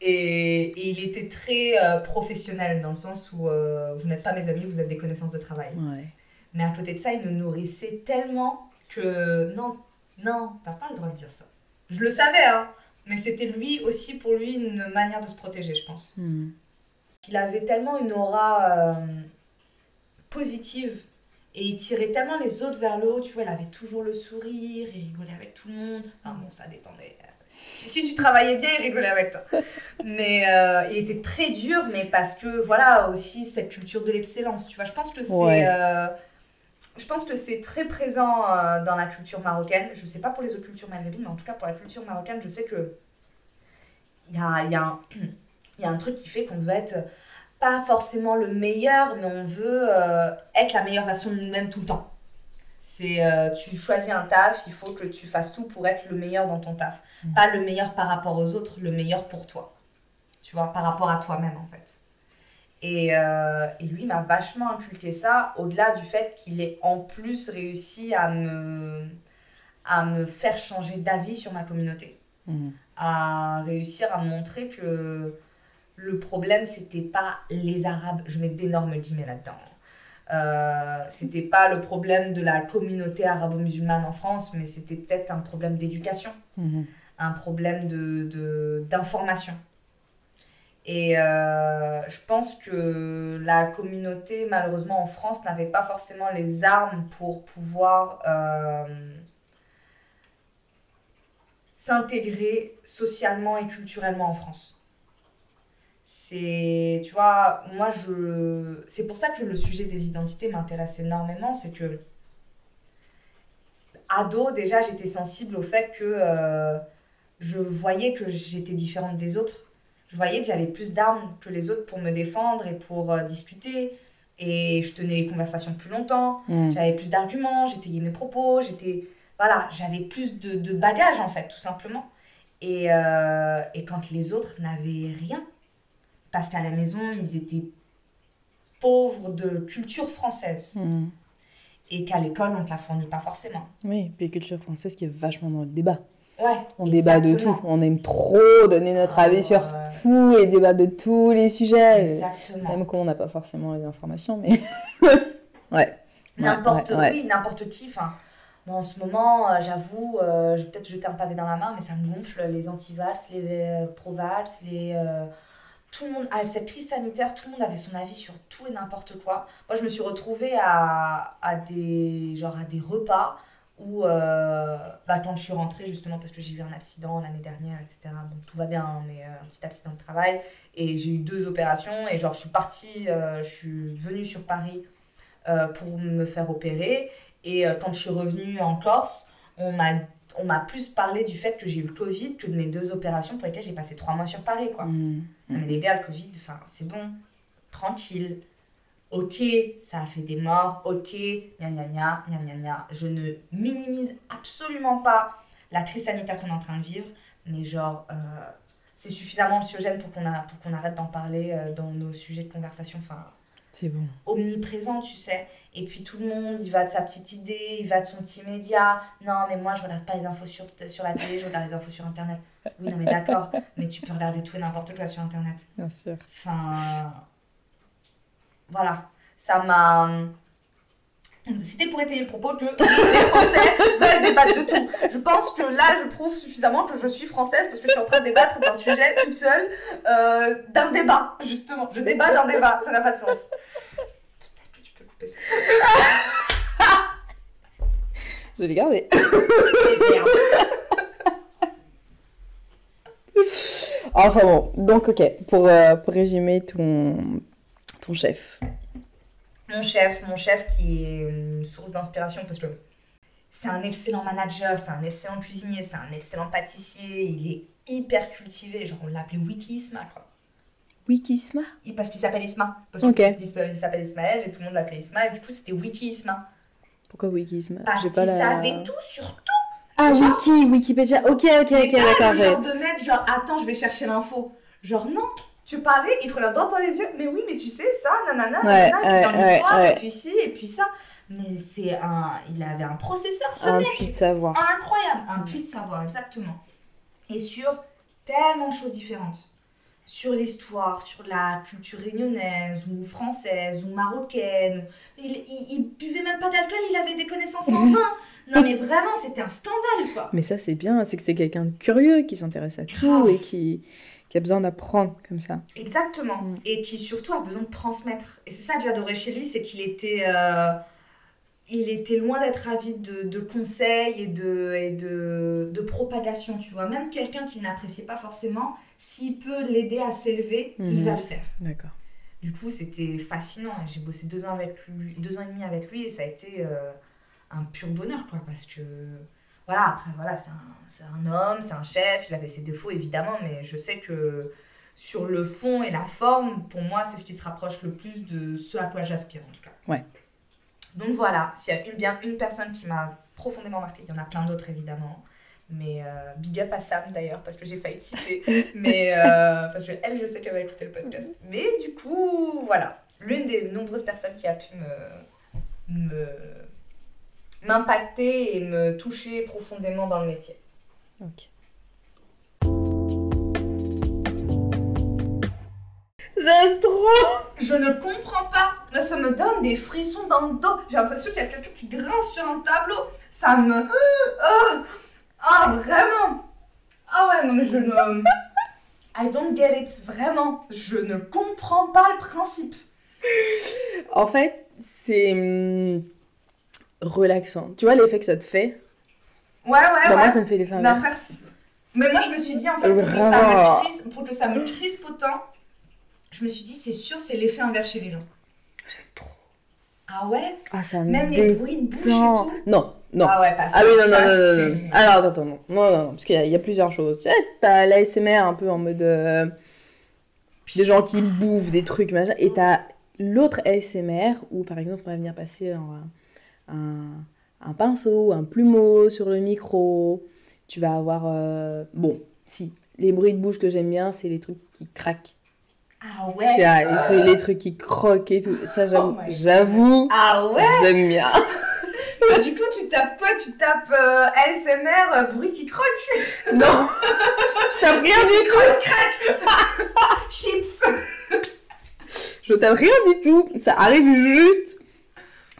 Et, et il était très euh, professionnel dans le sens où euh, vous n'êtes pas mes amis, vous êtes des connaissances de travail. Ouais. Mais à côté de ça, il nous nourrissait tellement que non, non, t'as pas le droit de dire ça. Je le savais, hein. Mais c'était lui aussi, pour lui, une manière de se protéger, je pense. Hmm. Il avait tellement une aura euh, positive et il tirait tellement les autres vers le haut. Tu vois, il avait toujours le sourire, il rigolait avec tout le monde. Enfin bon, ça dépendait. Si tu travaillais bien, il rigolait avec toi. Mais euh, il était très dur, mais parce que voilà aussi cette culture de l'excellence. Tu vois, je pense que c'est. Ouais. euh, je pense que c'est très présent euh, dans la culture marocaine. Je sais pas pour les autres cultures maghrébines, mais en tout cas pour la culture marocaine, je sais que il y a, il y, a un- il y a un truc qui fait qu'on veut être pas forcément le meilleur, mais on veut euh, être la meilleure version de nous-mêmes tout le temps. C'est euh, tu choisis un taf, il faut que tu fasses tout pour être le meilleur dans ton taf. Mm. Pas le meilleur par rapport aux autres, le meilleur pour toi. Tu vois, par rapport à toi-même en fait. Et, euh, et lui m'a vachement inculqué ça, au-delà du fait qu'il ait en plus réussi à me, à me faire changer d'avis sur ma communauté. Hmm. à réussir à me montrer que le problème c'était pas les arabes. Je mets d'énormes guillemets là-dedans. Euh, c'était pas le problème de la communauté arabo-musulmane en France mais c'était peut-être un problème d'éducation. Hmm. un problème de de- d'information et euh, je pense que la communauté malheureusement en France n'avait pas forcément les armes pour pouvoir euh, s'intégrer socialement et culturellement en France. C'est, tu vois, moi je, c'est pour ça que le sujet des identités m'intéresse énormément, c'est que ado déjà j'étais sensible au fait que euh, je voyais que j'étais différente des autres. Je voyais que j'avais plus d'armes que les autres pour me défendre et pour euh, discuter. Et je tenais les conversations plus longtemps. Hmm. J'avais plus d'arguments, j'étayais mes propos, j'étais... Voilà, j'avais plus de, de bagages en fait, tout simplement. Et, euh, et quand les autres n'avaient rien, parce qu'à la maison, ils étaient pauvres de culture française, Hmm. et qu'à l'école, on ne te la fournit pas forcément. Oui, puis culture française qui est vachement dans le débat. Ouais, On débat de tout. On aime trop donner notre Ah, avis sur tout et débattre de tous les sujets. Exactement. Même quand on n'a pas forcément les informations, mais. ouais. N'importe ouais, ouais. oui, n'importe qui. Enfin, moi, en ce moment, euh, j'avoue, euh, je vais peut-être jeter un pavé dans la main, mais ça me gonfle les anti-valses, les euh, pro-valses, les. euh, tout le monde, avec cette crise sanitaire, tout le monde avait son avis sur tout et n'importe quoi. Moi, je me suis retrouvée à, à, des, genre à des repas où, euh, bah, quand je suis rentrée, justement, parce que j'ai eu un accident l'année dernière, etc. Bon, tout va bien, hein, mais euh, un petit accident de travail. Et j'ai eu deux opérations. Et genre, je suis partie, euh, je suis venue sur Paris pour me faire opérer. Et quand je suis revenue en Corse, on m'a on m'a plus parlé du fait que j'ai eu le Covid que de mes deux opérations pour lesquelles j'ai passé trois mois sur Paris, quoi. Non, mais les gars, le Covid, enfin, c'est bon, tranquille. Ok, ça a fait des morts, ok, gna gna gna, gna gna gna. Je ne minimise absolument pas la crise sanitaire qu'on est en train de vivre, mais genre, euh, c'est suffisamment anxiogène pour qu'on a- pour qu'on arrête d'en parler euh, dans nos sujets de conversation. Enfin, C'est bon. omniprésent, tu sais. Et puis tout le monde, il va de sa petite idée, il va de son petit média. Non, mais moi, je regarde pas les infos sur, sur la télé, je regarde les infos sur Internet. Oui, non, mais d'accord, mais tu peux regarder tout et n'importe quoi sur Internet. Bien sûr. Enfin. Voilà. Ça m'a. C'était pour étayer le propos que les Français veulent débattre de tout. Je pense que là, je prouve suffisamment que je suis française parce que je suis en train de débattre d'un sujet toute seule, euh, d'un débat, justement. Je débat d'un débat, ça n'a pas de sens. Peut-être que tu peux couper ça. Je l'ai gardé. Merde. Enfin bon, donc ok, pour, euh, pour résumer ton, ton chef. Mon chef, mon chef qui est une source d'inspiration parce que c'est un excellent manager, c'est un excellent cuisinier, c'est un excellent pâtissier, il est hyper cultivé, genre on l'appelait Wiki Isma quoi. Wikisma Il- Parce qu'il s'appelle Isma. Parce Ok. qu'il il s'appelle Ismaël et tout le monde l'appelait Isma et du coup c'était Wiki Isma. Pourquoi Wikisma? Parce J'ai qu'il la- savait tout sur tout. Ah, Wiki, Wikipédia. Ok, ok, ok, d'accord. genre de mec genre attends je vais chercher l'info. Genre non, tu parlais, il te regarde droit dans les yeux, mais oui mais tu sais ça, nanana, Ouais, nanana, et puis ouais, dans ouais, l'histoire, ouais. et puis ci, et puis ça. Mais c'est un. Il avait un processeur, ce Un mec. puits de savoir. Incroyable. Un puits de savoir, exactement. Et sur tellement de choses différentes. Sur l'histoire, sur la culture réunionnaise, ou française, ou marocaine. Il, il, il buvait même pas d'alcool, il avait des connaissances en vin. Non, mais vraiment, c'était un scandale, quoi. Mais ça, c'est bien, c'est que c'est quelqu'un de curieux qui s'intéresse à tout Grave. et qui, qui a besoin d'apprendre comme ça. Exactement. Mm. Et qui surtout a besoin de transmettre. Et c'est ça que j'adorais chez lui, c'est qu'il était, euh, il était loin d'être avide de, de conseils et, de, et de, de propagation, tu vois. Même quelqu'un qui n'appréciait pas forcément, s'il peut l'aider à s'élever, il Mhm. va le faire. D'accord. Du coup, c'était fascinant. J'ai bossé deux ans, avec lui, deux ans et demi avec lui et ça a été euh, un pur bonheur, quoi. Parce que, voilà, après, voilà, c'est un, un homme, c'est un chef, il avait ses défauts, évidemment, mais je sais que sur le fond et la forme, pour moi, c'est ce qui se rapproche le plus de ce à quoi j'aspire, en tout cas. Ouais. Donc voilà, s'il y a une, bien une personne qui m'a profondément marqué, il y en a plein d'autres, évidemment. Mais euh, big up à Sam d'ailleurs, parce que j'ai failli te citer. Mais euh, parce que elle, je sais qu'elle va écouter le podcast. Mais du coup, voilà. L'une des nombreuses personnes qui a pu me, me m'impacter et me toucher profondément dans le métier. Ok. J'aime trop Je ne comprends pas. Là, ça me donne des frissons dans le dos. J'ai l'impression qu'il y a quelqu'un qui grince sur un tableau. Ça me. Ah, ah, vraiment. Ah ouais, non, mais je ne. I don't get it. Vraiment. Je ne comprends pas le principe. En fait, c'est hum, relaxant. Tu vois l'effet que ça te fait? Ouais, ouais, Bah, ouais. Moi, ça me fait l'effet après, inverse. mais moi, je me suis dit, en fait, pour que, ça me crispe, pour que ça me crispe autant, je me suis dit, c'est sûr, c'est l'effet inverse chez les gens. J'aime trop. Ah ouais? Ah, ça me Même les bruits de bouche et tout? Non, non. Ah ouais, parce Ah que oui, non, non, ça, non, non, non. Alors, attends, attends, non, non, non, non, parce qu'il y, a- il y a plusieurs choses. Tu sais, t'as l'ASMR un peu en mode. euh, des gens qui bouffent des trucs, machin, et t'as l'autre ASMR où, par exemple, on va venir passer un, un, un pinceau, un plumeau sur le micro. Tu vas avoir. euh, bon, si, les bruits de bouche que j'aime bien, c'est les trucs qui craquent. Ah vois, ouais les, trucs, les trucs qui croquent et tout. Ça, j'avoue, Oh j'avoue, Ah ouais j'aime bien. Bah, Du coup, tu tapes quoi? Tu tapes euh, ASMR, euh, bruit qui croque? Non, je tape rien du tout. Chips Je tape rien du tout. Ça arrive juste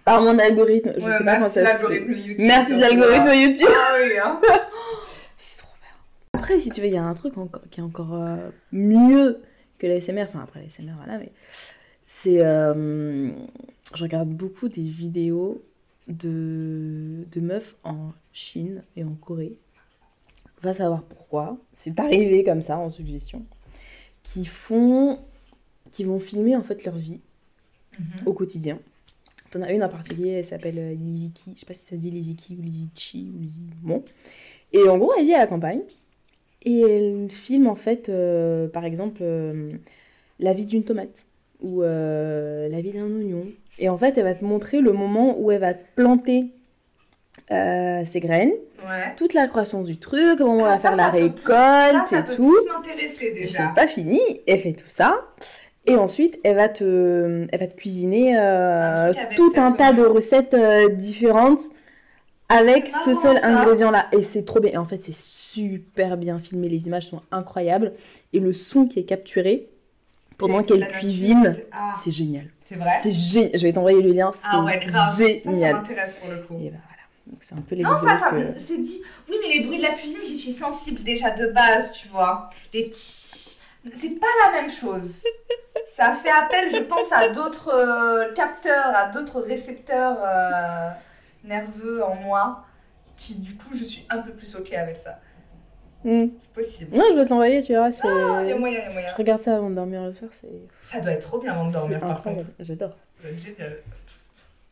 par mon algorithme. Je Ouais, sais pas merci ça se l'algorithme YouTube. Merci donc, l'algorithme. YouTube. Ah oui, hein C'est trop bien. Après, si tu veux, il y a un truc encore, qui est encore euh, mieux que l'ASMR. Enfin, après l'ASMR, voilà, mais c'est. euh, je regarde beaucoup des vidéos de, de meufs en Chine et en Corée. Va savoir pourquoi. C'est arrivé comme ça en suggestion. Qui font. qui vont filmer en fait leur vie Mhm. au quotidien. T'en as une en particulier, elle s'appelle euh, Liziki. Je sais pas si ça se dit Liziki ou Lizichi ou Lizi... Bon. Et en gros, elle vit à la campagne. Et elle filme en fait, euh, par exemple, euh, la vie d'une tomate ou euh, la vie d'un oignon. Et en fait, elle va te montrer le moment où elle va te planter euh, ses graines, Ouais. toute la croissance du truc, on Ah, va ça, faire ça la peut plus- récolte ça, et tout. c'est pas fini, elle fait tout ça. Et ensuite, elle va te, elle va te cuisiner euh, Un tout un tas de recettes euh, différentes avec ce seul ingrédient-là. Et c'est trop bien. Et en fait, c'est super bien filmé. Les images sont incroyables. Et le son qui est capturé pendant qu'elle cuisine, Ah, c'est génial. c'est vrai? C'est génial. Je vais t'envoyer le lien. C'est Ah ouais, grave. Ça, ça génial. m'intéresse pour le coup. Et ben voilà. Donc c'est un peu les Non, ça, ça, que- c'est dit. Oui, mais les bruits de la cuisine, j'y suis sensible déjà de base, tu vois. Les c'est pas la même chose. Ça fait appel, je pense, à d'autres euh, capteurs, à d'autres récepteurs euh, nerveux en moi, qui du coup, je suis un peu plus ok avec ça. Hmm. C'est possible. Non, je vais te l'envoyer, tu verras. c'est- Ah, il y a moyen, il y a moyen. Je regarde ça avant de dormir le soir. C'est Ça doit être trop bien avant de dormir, par contre. J'adore. Génial.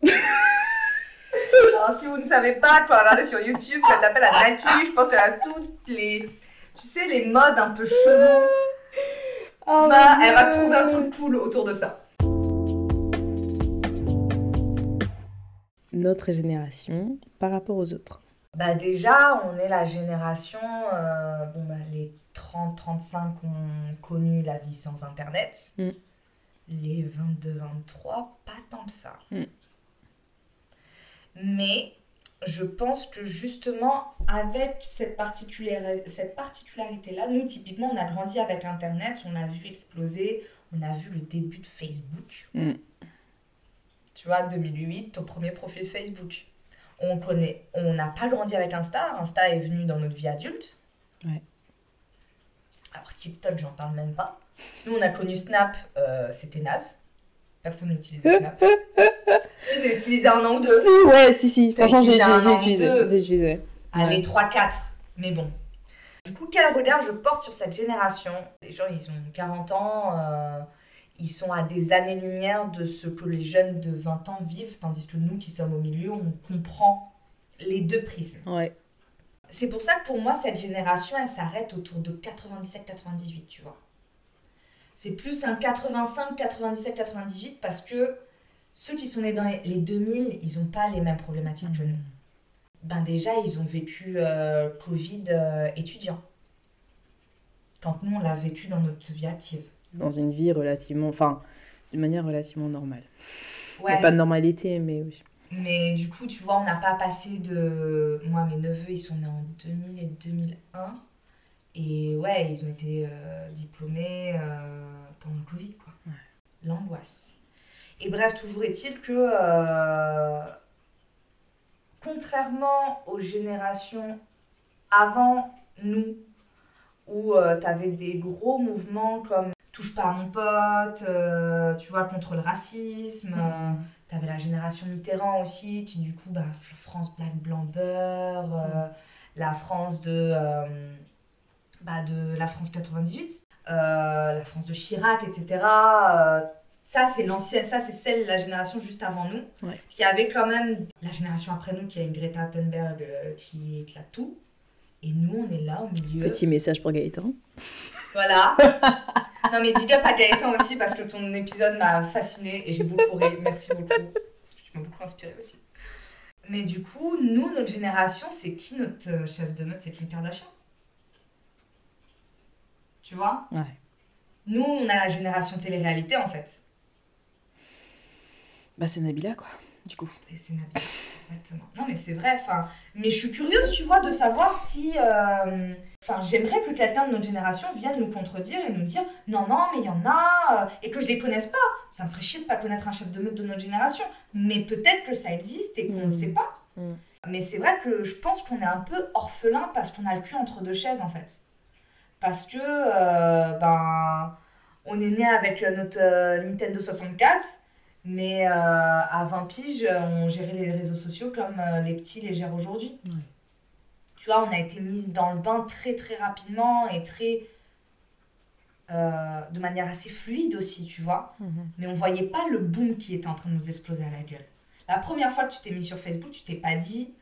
Alors, si vous ne savez pas quoi regarder sur YouTube, faites appel à Natu. Je pense qu'elle a toutes les. Tu sais, les modes un peu chelous. Oh Bah, elle va trouver un truc cool autour de ça. Notre génération par rapport aux autres. Bah, déjà, on est la génération. euh, bon, bah, les 30-35 ont connu la vie sans Internet. Mm. Les 22-23, pas tant que ça. Mm. Mais je pense que justement, avec cette, cette particularité-là, nous, typiquement, on a grandi avec Internet, on a vu exploser, on a vu le début de Facebook. Mm. Tu vois, 2008, ton premier profil Facebook. On connaît, on n'a pas grandi avec Insta. Insta est venu dans notre vie adulte. Ouais. Alors TikTok, j'en parle même pas. Nous, on a connu Snap, euh, c'était naze. Personne n'utilisait Snap. si tu utilisé un an ou deux. Si, ouais, si, si. T'as Franchement, j'ai utilisé. Allez, Ouais. 3-4. Mais bon. Du coup, quel regard je porte sur cette génération? Les gens, ils ont 40 ans, euh, ils sont à des années-lumière de ce que les jeunes de 20 ans vivent, tandis que nous qui sommes au milieu, on comprend les deux prismes. Ouais. C'est pour ça que pour moi, cette génération, elle s'arrête autour de 97-98, tu vois. C'est plus un 85, 97, 98 parce que ceux qui sont nés dans les, les 2000, ils n'ont pas les mêmes problématiques que nous. Ben déjà, ils ont vécu euh, Covid euh, étudiant. Quand nous, on l'a vécu dans notre vie active. Dans une vie relativement. Enfin, d'une manière relativement normale. Il n'y Ouais, a pas de normalité, mais oui. mais du coup, tu vois, on n'a pas passé de... Moi, mes neveux, ils sont nés en 2000 et 2001. Et ouais, ils ont été euh, diplômés euh, pendant le Covid, quoi. L'angoisse. Et bref, toujours est-il que, euh, contrairement aux générations avant nous, où tu avais des gros mouvements comme Touche pas à mon pote, tu vois, contre le racisme, T'avais la génération Mitterrand aussi, qui du coup, bah, France Black Blanc Beurre, la France de, bah, de la France 98, euh, la France de Chirac, etc. Euh, ça, c'est l'ancienne, ça, c'est celle, la génération juste avant nous, Ouais. qui avait quand même la génération après nous, qui a une Greta Thunberg euh, qui éclate tout. Et nous, on est là au milieu. Petit message pour Gaëtan. Voilà. non mais big up à Gaëtan aussi parce que ton épisode m'a fasciné et j'ai beaucoup ri. Merci beaucoup. Parce que tu m'as beaucoup inspiré aussi. Mais du coup, nous, notre génération, c'est qui notre chef de mode C'est Kim Kardashian. Tu vois Ouais. Nous, on a la génération télé-réalité en fait. Bah, c'est Nabila, quoi, du coup. C'est Nabila, exactement. Non, mais c'est vrai. Enfin, mais je suis curieuse, tu vois, de savoir si. euh, Enfin, j'aimerais que quelqu'un de notre génération vienne nous contredire et nous dire non, non, mais il y en a, euh, et que je les connaisse pas. Ça me ferait chier de pas connaître un chef de meute de notre génération. Mais peut-être que ça existe et qu'on ne Mm. sait pas. Mm. Mais c'est vrai que je pense qu'on est un peu orphelin parce qu'on a le cul entre deux chaises en fait. Parce que, euh, ben, on est né avec notre euh, Nintendo 64, mais euh, à 20 piges, on gérait les réseaux sociaux comme les petits les gèrent aujourd'hui. Ouais. Tu vois, on a été mis dans le bain très très rapidement et très. euh, de manière assez fluide aussi, tu vois. Mais on voyait pas le boom qui était en train de nous exploser à la gueule. La première fois que tu t'es mis sur Facebook, tu t'es pas dit,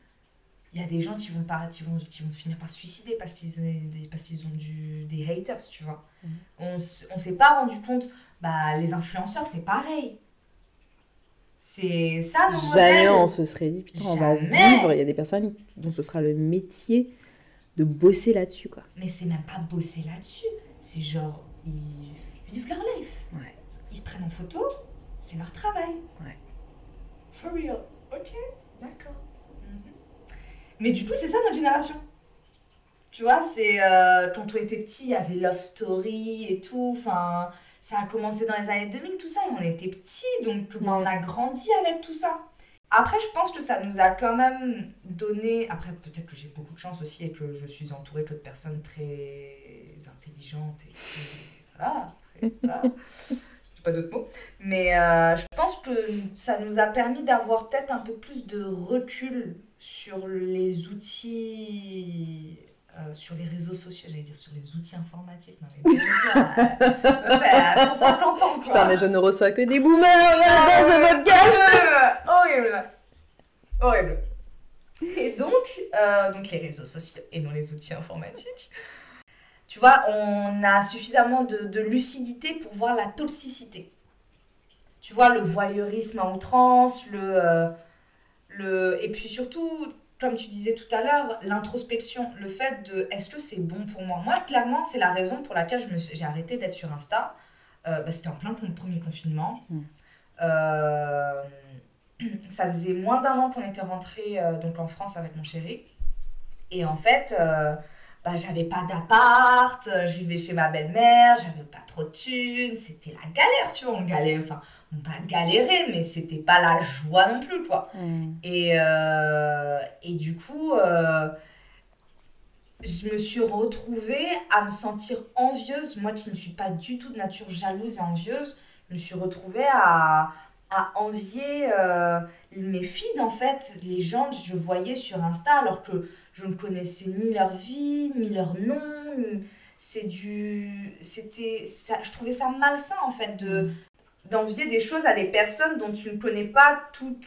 il y a des gens qui vont, par- qui vont, qui vont finir par se suicider parce qu'ils ont, parce qu'ils ont du, des haters, tu vois. Mhm. On, on s'est pas rendu compte, bah les influenceurs c'est pareil. C'est ça nos Jamais modèles. on se serait dit, putain, on va vivre. Il y a des personnes dont ce sera le métier de bosser là-dessus, quoi. Mais c'est même pas bosser là-dessus. C'est genre, ils vivent leur life. Ouais. Ils se prennent en photo, c'est leur travail. Ouais. For real. Ok, d'accord. Mais du coup, c'est ça notre génération. Tu vois, c'est euh, quand on était petit, il y avait Love Story et tout. Enfin, ça a commencé dans les années 2000, tout ça, et on était petits, donc ben, on a grandi avec tout ça. Après, je pense que ça nous a quand même donné. Après, peut-être que j'ai beaucoup de chance aussi et que je suis entourée de personnes très intelligentes et. Voilà. très- voilà. J'ai pas d'autres mots. Mais euh, je pense que ça nous a permis d'avoir peut-être un peu plus de recul sur les outils. euh, sur les réseaux sociaux, j'allais dire sur les outils informatiques. Non, mais euh, meuf, elle a 150 ans, quoi. Putain, mais je ne reçois que des boomers dans ce podcast. Euh, horrible. Horrible. Et donc, euh, donc les réseaux sociaux et non les outils informatiques. Tu vois, on a suffisamment de, de lucidité pour voir la toxicité. Tu vois, le voyeurisme à outrance, le, euh, le... Et puis surtout, comme tu disais tout à l'heure, l'introspection, le fait de est-ce que c'est bon pour moi? Moi, clairement, c'est la raison pour laquelle je me suis- j'ai arrêté d'être sur Insta. Euh, bah, C'était en plein premier confinement. Mm. Euh, ça faisait moins d'un an qu'on était rentré donc en France avec mon chéri. Et en fait, bah, j'avais pas d'appart, je vivais chez ma belle-mère, j'avais pas trop de thunes, c'était la galère, tu vois, on galérait, enfin, on pas galérer, mais c'était pas la joie non plus, quoi. Et, et du coup, je me suis retrouvée à me sentir envieuse, moi qui ne suis pas du tout de nature jalouse et envieuse, je me suis retrouvée à, à envier euh, mes feeds en fait, les gens que je voyais sur Insta alors que je ne connaissais ni leur vie, ni leur nom, ni... c'est du c'était ça je trouvais ça malsain en fait de mm. d'envier des choses à des personnes dont tu ne connais pas tout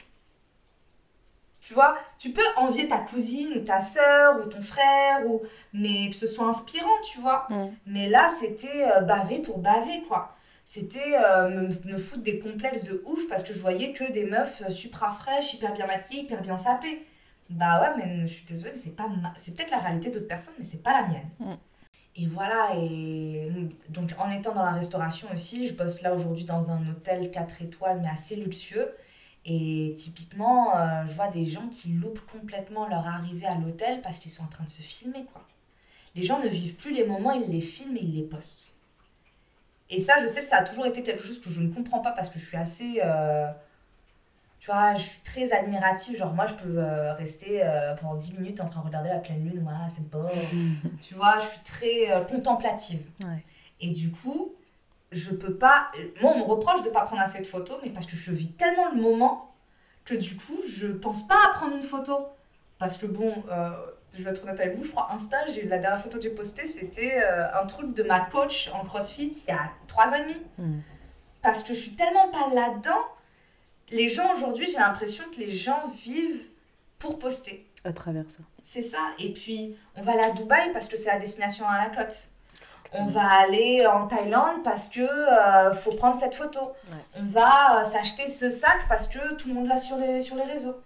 tu vois, tu peux envier ta cousine ou ta soeur ou ton frère, ou... mais que ce soit inspirant, tu vois. Mm. Mais là, c'était euh, baver pour baver, quoi. C'était euh, me, me, foutre des complexes de ouf parce que je voyais que des meufs euh, supra fraîches, hyper bien maquillées, hyper bien sapées. Bah ouais, mais je suis désolée, c'est pas c'est peut-être la réalité d'autres personnes, mais c'est pas la mienne. Mm. Et voilà, et donc en étant dans la restauration aussi, je bosse là aujourd'hui dans un hôtel 4 étoiles, mais assez luxueux. Et typiquement, euh, je vois des gens qui loupent complètement leur arrivée à l'hôtel parce qu'ils sont en train de se filmer, quoi. Les gens ne vivent plus les moments, ils les filment et ils les postent. Et ça, je sais que ça a toujours été quelque chose que je ne comprends pas parce que je suis assez... Euh, tu vois, je suis très admirative. Genre, moi, je peux euh, rester pendant 10 minutes en train de regarder la pleine lune. Ouais, c'est beau. tu vois, je suis très contemplative. Et du coup, je peux pas. Moi, on me reproche de pas prendre assez de photos, mais parce que je vis tellement le moment que du coup, je pense pas à prendre une photo. Parce que bon, euh, je vais être honnête avec vous, je crois Insta, la dernière photo que j'ai postée, c'était euh, un truc de ma coach en CrossFit il y a trois ans et demi. Hmm. Parce que je suis tellement pas là-dedans. Les gens aujourd'hui, j'ai l'impression que les gens vivent pour poster. À travers ça. C'est ça. Et puis, on va aller à Dubaï parce que c'est la destination à la côte on va aller en Thaïlande parce que euh, faut prendre cette photo. On va euh, s'acheter ce sac parce que tout le monde l'a sur les, sur les réseaux.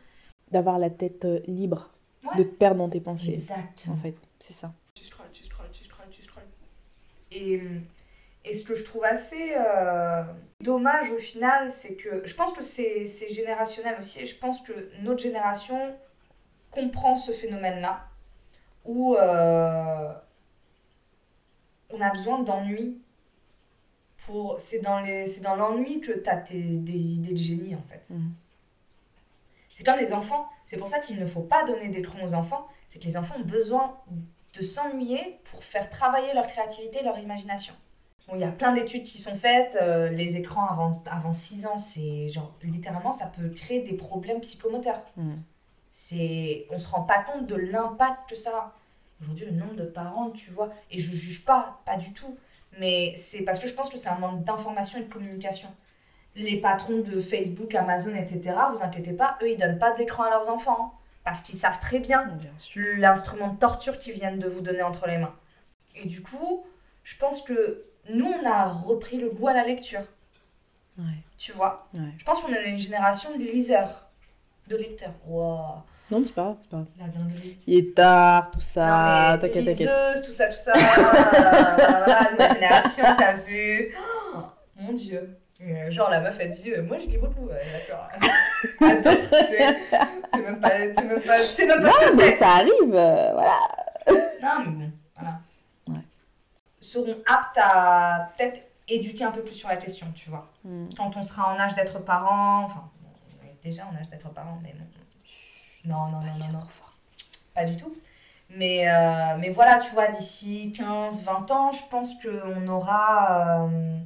D'avoir la tête euh, libre, de te perdre dans tes pensées. Exactement. En fait, c'est ça. Tu scrolles, tu scrolles, tu scrolles, tu scrolles. Et, et ce que je trouve assez dommage au final, c'est que je pense que c'est générationnel aussi. Et je pense que notre génération comprend ce phénomène-là où on a besoin d'ennui. Pour... C'est dans, l'ennui que tu as tes... des idées de génie, en fait. Mm. C'est comme les enfants. C'est pour ça qu'il ne faut pas donner d'écran aux enfants. C'est que les enfants ont besoin de s'ennuyer pour faire travailler leur créativité, leur imagination. Il y a plein d'études qui sont faites. Euh, les écrans avant, avant 6 ans, c'est genre, littéralement, ça peut créer des problèmes psychomoteurs. Mm. C'est, on se rend pas compte de l'impact que ça a. Aujourd'hui, le nombre de parents, tu vois, et je juge pas, pas du tout, mais c'est parce que je pense que c'est un manque d'information et de communication. Les patrons de Facebook, Amazon, etc., vous inquiétez pas, eux, ils donnent pas d'écran à leurs enfants, hein, parce qu'ils savent très bien, l'instrument de torture qu'ils viennent de vous donner entre les mains. Et du coup, je pense que nous, on a repris le goût à la lecture. Tu vois? Je pense qu'on est une génération de liseurs, de lecteurs. Wow. Non, c'est pas grave, c'est pas. Il est tard, tout ça, t'inquiète, t'inquiète. tout ça, tout ça. voilà, nouvelle génération, t'as vu? Oh, mon Dieu. Euh, genre, la meuf a dit euh, Moi, je lis beaucoup. D'accord. c'est même pas. C'est même pas. C'est même pas non, mais ça arrive, euh, voilà. non, mais bon. Seront aptes à peut-être éduquer un peu plus sur la question, tu vois. Hmm. Quand on sera en âge d'être parent, enfin, on est déjà en âge d'être parent, mais bon non, non, non, non, non. Pas du tout. Mais, euh, mais voilà, tu vois, d'ici 15, 20 ans, je pense qu'on aura euh,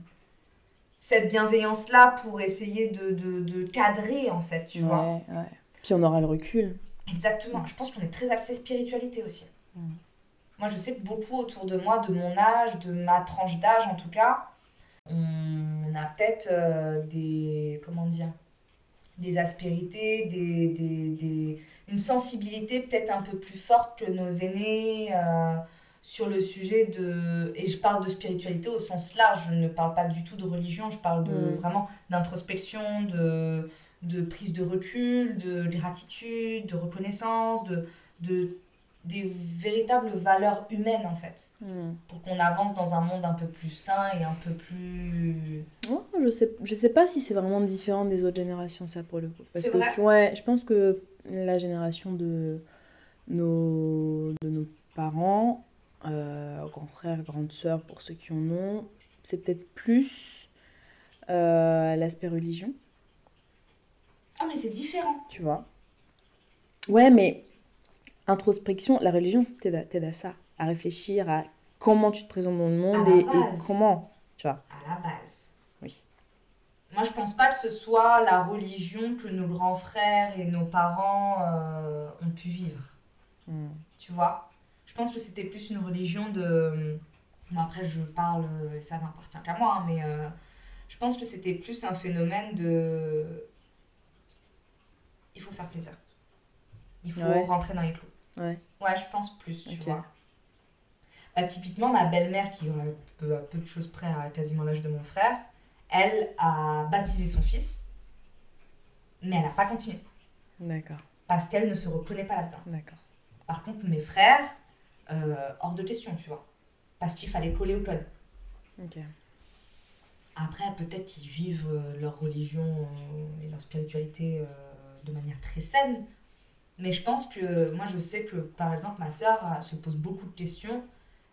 cette bienveillance-là pour essayer de, de, de, cadrer, en fait, tu vois. Ouais. Puis on aura le recul. Exactement. Je pense qu'on est très axé spiritualité aussi. Mm. Moi, je sais que beaucoup autour de moi, de mon âge, de ma tranche d'âge en tout cas, on a peut-être euh, des. Comment dire des aspérités, des, des, des, une sensibilité peut-être un peu plus forte que nos aînés euh, sur le sujet de... Et je parle de spiritualité au sens large, je ne parle pas du tout de religion, je parle de, mm. vraiment d'introspection, de, de prise de recul, de gratitude, de reconnaissance, de, de, des véritables valeurs humaines en fait, Hmm. pour qu'on avance dans un monde un peu plus sain et un peu plus... Je sais, je sais pas si c'est vraiment différent des autres générations, ça, pour le coup. Parce que, tu ouais, je pense que la génération de nos, de nos parents, euh, grands frères, grandes sœurs, pour ceux qui en ont, c'est peut-être plus euh, l'aspect religion, Ah mais c'est différent. tu vois. Ouais, mais introspection, la religion, t'aide à, à ça, à réfléchir à comment tu te présentes dans le monde et, comment, tu vois. À la base. Oui. Moi, je pense pas que ce soit la religion que nos grands frères et nos parents euh, ont pu vivre. Hmm. Tu vois? Je pense que c'était plus une religion de. Bon, après, je parle, ça n'appartient qu'à moi, hein, mais euh, je pense que c'était plus un phénomène de. Il faut faire plaisir. Il faut Ouais. rentrer dans les clous. Ouais. Ouais, je pense plus, tu vois. Bah, typiquement, ma belle-mère, qui a peu, à peu de choses près à quasiment l'âge de mon frère, elle a baptisé son fils, mais elle n'a pas continué. D'accord, Parce qu'elle ne se reconnaît pas là-dedans. d'accord. Par contre, mes frères, euh, hors de question, tu vois. Parce qu'il fallait coller au code. Ok. Après, peut-être qu'ils vivent euh, leur religion euh, et leur spiritualité euh, de manière très saine. Mais je pense que, moi je sais que par exemple, ma sœur euh, se pose beaucoup de questions,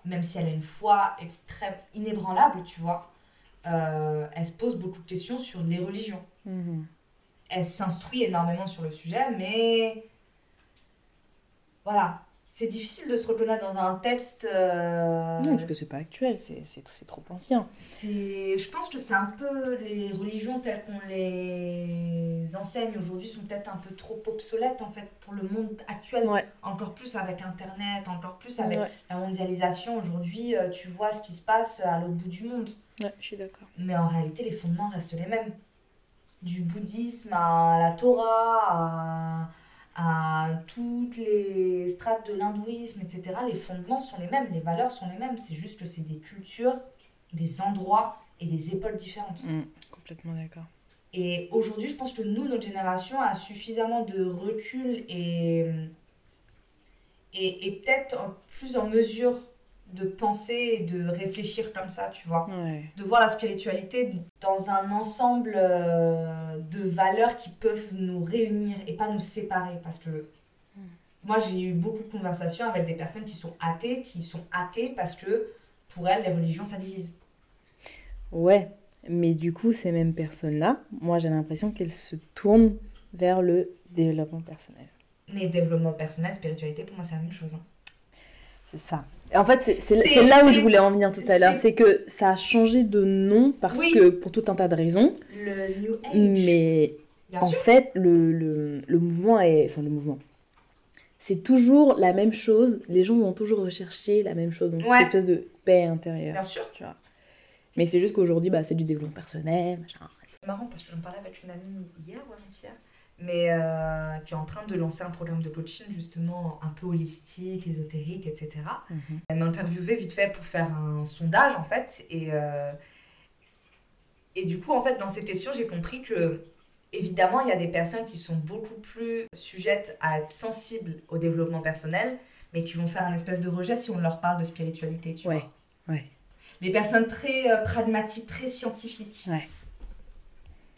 même si elle a une foi extrême, inébranlable, tu vois. Euh, elle se pose beaucoup de questions sur les religions. Mhm. Elle s'instruit énormément sur le sujet, mais voilà. C'est difficile de se reconnaître dans un texte. euh, Non, parce que c'est pas actuel, c'est trop ancien. Je pense que c'est un peu les religions telles qu'on les enseigne aujourd'hui sont peut-être un peu trop obsolètes en fait pour le monde actuel. Ouais. Encore plus avec Internet, encore plus avec Ouais, la mondialisation. Aujourd'hui, euh, tu vois ce qui se passe à l'autre bout du monde. ouais, je suis d'accord. Mais en réalité, les fondements restent les mêmes. Du bouddhisme à la Torah, à, à toutes les strates de l'hindouisme, etc. Les fondements sont les mêmes, les valeurs sont les mêmes. C'est juste que c'est des cultures, des endroits et des époques différentes. Mm, complètement d'accord. Et aujourd'hui, je pense que nous, notre génération, a suffisamment de recul et, et, et peut-être plus en mesure de penser et de réfléchir comme ça, tu vois Ouais. de voir la spiritualité dans un ensemble euh, de valeurs qui peuvent nous réunir et pas nous séparer. Parce que moi, j'ai eu beaucoup de conversations avec des personnes qui sont athées, qui sont athées parce que pour elles, les religions, ça divise. Ouais, mais du coup, ces mêmes personnes-là, moi j'ai l'impression qu'elles se tournent vers le développement personnel. Mais développement personnel, spiritualité, pour moi, c'est la même chose. hein. C'est ça. En fait, c'est là où je voulais en venir tout à l'heure. c'est- C'est que ça a changé de nom parce Oui. que pour tout un tas de raisons. Le New Age. Mais Bien en sûr. fait, le, le, le mouvement est. Enfin, le mouvement. C'est toujours la même chose. Les gens vont toujours rechercher la même chose. Donc, Ouais. cette espèce de paix intérieure. Bien sûr. Tu vois. Mais c'est juste qu'aujourd'hui, bah, c'est du développement personnel. Machin. C'est marrant parce que j'en parlais avec une amie hier ou avant-hier, mais euh, qui est en train de lancer un programme de coaching justement un peu holistique, ésotérique, etc. Mhm. Elle m'a interviewé vite fait pour faire un sondage en fait. Et, euh, et du coup, en fait, dans ces questions, j'ai compris que évidemment, il y a des personnes qui sont beaucoup plus sujettes à être sensibles au développement personnel, mais qui vont faire un espèce de rejet si on leur parle de spiritualité, tu Ouais, vois. ouais. Les personnes très euh, pragmatiques, très scientifiques. Ouais.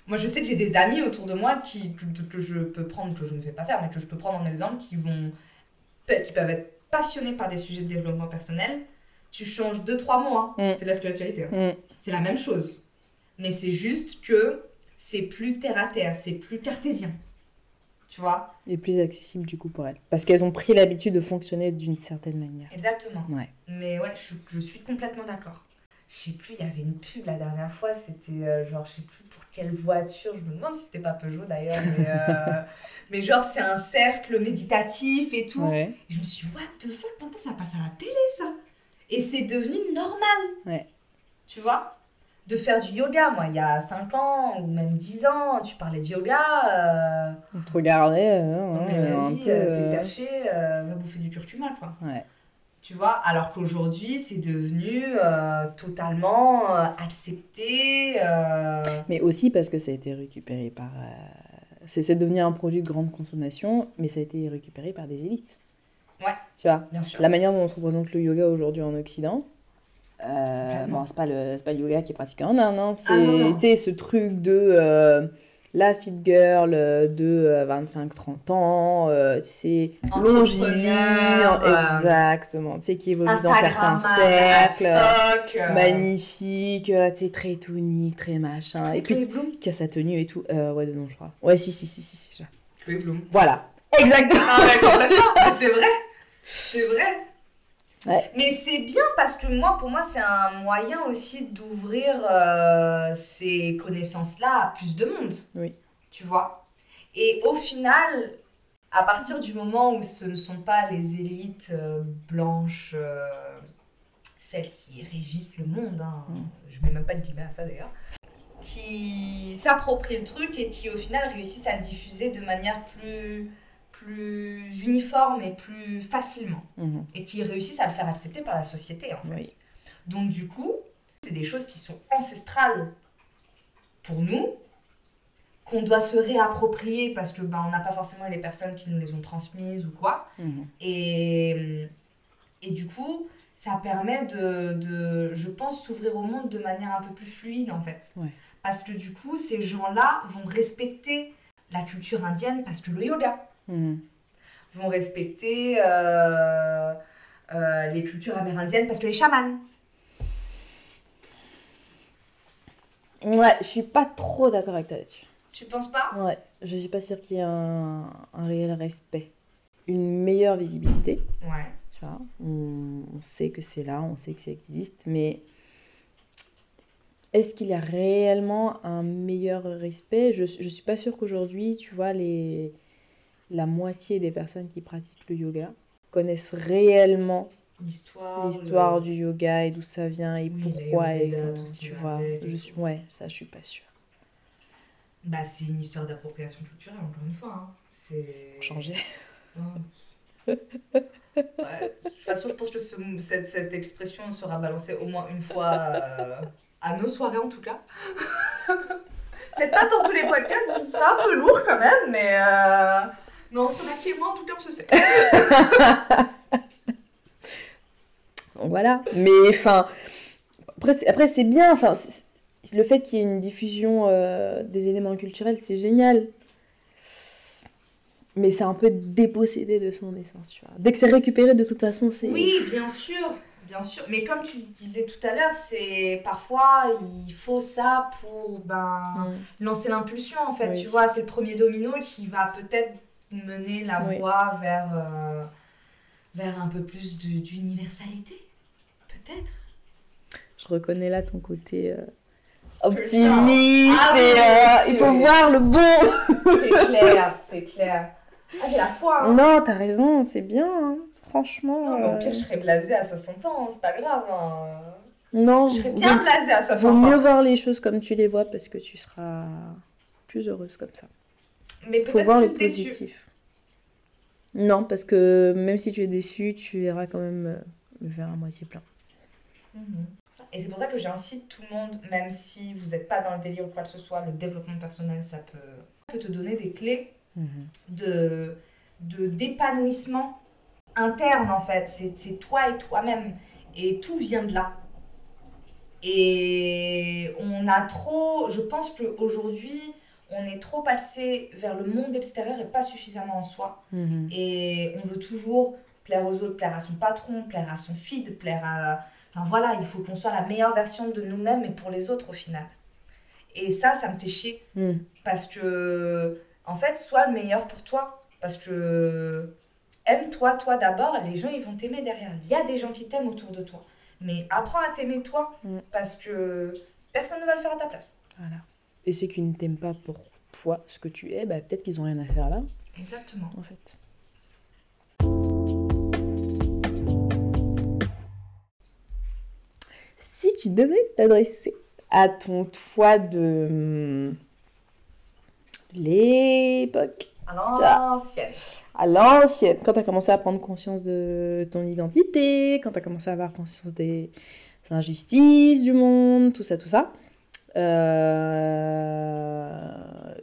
Moi, je sais que j'ai des amis autour de moi qui, que, que je peux prendre, que je ne vais pas faire, mais que je peux prendre en exemple, qui vont, qui peuvent être passionnés par des sujets de développement personnel. Tu changes deux, trois mots, hein. Mm. c'est de la spiritualité. hein. Mm. C'est la même chose. Mais c'est juste que c'est plus terre à terre, c'est plus cartésien. Tu vois? Et plus accessible du coup pour elles. Parce qu'elles ont pris l'habitude de fonctionner d'une certaine manière. Exactement. Ouais. Mais ouais, je, je suis complètement d'accord. Je sais plus, il y avait une pub la dernière fois, c'était euh, genre, je sais plus pour quelle voiture, je me demande si c'était pas Peugeot d'ailleurs, mais, euh, mais genre c'est un cercle méditatif et tout. Ouais. Et je me suis dit, what the fuck, maintenant ça passe à la télé ça Et c'est devenu normal. Ouais. Tu vois? De faire du yoga, moi il y a 5 ans ou même 10 ans, tu parlais de yoga. euh, On te regardait. euh, non, ouais, mais vas-y, t'es euh, va bouffer du curcuma quoi. Ouais. Tu vois, alors qu'aujourd'hui, c'est devenu euh, totalement euh, accepté. euh, Mais aussi parce que ça a été récupéré par. C'est c'est devenu un produit de grande consommation, mais ça a été récupéré par des élites. Ouais. Tu vois Bien sûr. La manière dont on se représente le yoga aujourd'hui en Occident. Bon, c'est pas, le, c'est pas le yoga qui est pratiqué en Inde, hein, c'est Ah, tu sais, ce truc de la fit girl euh, de euh, 25-30 ans, euh, longiligne, Entrepreneur, euh, exactement, tu sais, qui évolue dans certains cercles, magnifique, tu sais, très tonique, très machin, et puis qui a sa tenue et tout. Euh, ouais, de nom, je crois. Ouais, si, si, si, si, si. je- Chloé Bloom. Voilà. Exactement. Ah ouais, c'est vrai. C'est vrai. Ouais. Mais c'est bien parce que moi, pour moi, c'est un moyen aussi d'ouvrir euh, ces connaissances-là à plus de monde. Oui. Tu vois? Et au final, à partir du moment où ce ne sont pas les élites euh, blanches, euh, celles qui régissent le monde, hein, Mm. je mets même pas de guillemets à ça d'ailleurs, qui s'approprient le truc et qui au final réussissent à le diffuser de manière plus, plus uniforme et plus facilement Mhm. et qui réussissent à le faire accepter par la société en fait. Oui. Donc du coup, c'est des choses qui sont ancestrales pour nous, qu'on doit se réapproprier parce que ben, on n'a pas forcément les personnes qui nous les ont transmises ou quoi. Mhm. Et, et du coup, ça permet de, de je pense, s'ouvrir au monde de manière un peu plus fluide en fait. Ouais. Parce que du coup, ces gens-là vont respecter la culture indienne parce que le yoga Mhm. vont respecter euh, euh, les cultures amérindiennes parce que les chamans. Ouais, je suis pas trop d'accord avec toi là-dessus. Tu penses pas? Ouais, je suis pas sûre qu'il y ait un, un réel respect. Une meilleure visibilité, Ouais. tu vois. On, on sait que c'est là, on sait que ça existe, mais est-ce qu'il y a réellement un meilleur respect? Je, je suis pas sûre qu'aujourd'hui, tu vois, les, la moitié des personnes qui pratiquent le yoga connaissent réellement L'histoire. l'histoire le- du yoga et d'où ça vient et Oui, pourquoi et l'Ayurveda, comment, tu vois. Je suis, ouais, ça, je suis pas sûre. Bah, c'est une histoire d'appropriation culturelle, encore une fois. hein. C'est. Changer. Ouais. Ouais, De toute façon, je pense que ce- cette, cette expression sera balancée au moins une fois euh, à nos soirées, en tout cas. Peut-être pas dans tous les podcasts, parce que ce sera un peu lourd quand même, mais, euh, mais entre Naki et moi, en tout cas, on se sait. Voilà. Mais enfin, après, c'est- après c'est bien. Enfin, le fait qu'il y ait une diffusion euh, des éléments culturels, c'est génial. Mais c'est un peu dépossédé de son essence, tu vois. Dès que c'est récupéré, de toute façon, c'est. Oui, bien sûr, bien sûr. Mais comme tu le disais tout à l'heure, c'est parfois il faut ça pour ben Mm. lancer l'impulsion en fait. Oui. Tu vois, c'est le premier domino qui va peut-être mener la Oui. voie vers euh, vers un peu plus de- d'universalité, peut-être. Je reconnais là ton côté euh, optimiste Ah et euh, aussi, il faut voir le bon. C'est clair, c'est clair. Ah, j'ai la foi. Hein. Non, t'as raison, c'est bien. hein. Franchement. Non, au pire, je serais blasée à 60 ans, c'est pas grave. hein. Non, Je serais vaut- bien blasée à vaut 60 mieux ans. voir les choses comme tu les vois parce que tu seras plus heureuse comme ça. Mais faut voir le plus positif. Non, parce que même si tu es déçu, tu verras quand même euh, le verre à moitié plein. Mhm. Et c'est pour ça que j'incite tout le monde, même si vous n'êtes pas dans le délire ou quoi que ce soit, le développement personnel, ça peut, ça peut te donner des clés de de- d'épanouissement interne en fait. C'est c'est toi et toi-même. Et tout vient de là. Et on a trop, je pense qu'aujourd'hui, on est trop passé vers le monde extérieur et pas suffisamment en soi. Mhm. Et on veut toujours plaire aux autres, plaire à son patron, plaire à son feed, plaire à... Enfin voilà, il faut qu'on soit la meilleure version de nous-mêmes et pour les autres au final. Et ça, ça me fait chier. Mhm. Parce que, en fait, sois le meilleur pour toi. Parce que, aime-toi, toi d'abord, les gens, ils vont t'aimer derrière. Il y a des gens qui t'aiment autour de toi. Mais apprends à t'aimer toi. Mm. Parce que personne ne va le faire à ta place. Voilà. Et ceux qui ne t'aiment pas pour toi, ce que tu es, bah, peut-être qu'ils ont rien à faire là, Exactement. en fait. Si tu devais t'adresser à ton toi de hum, l'époque, À l'ancienne. à l'ancienne, quand tu as commencé à prendre conscience de ton identité, quand tu as commencé à avoir conscience des injustices du monde, tout ça, tout ça,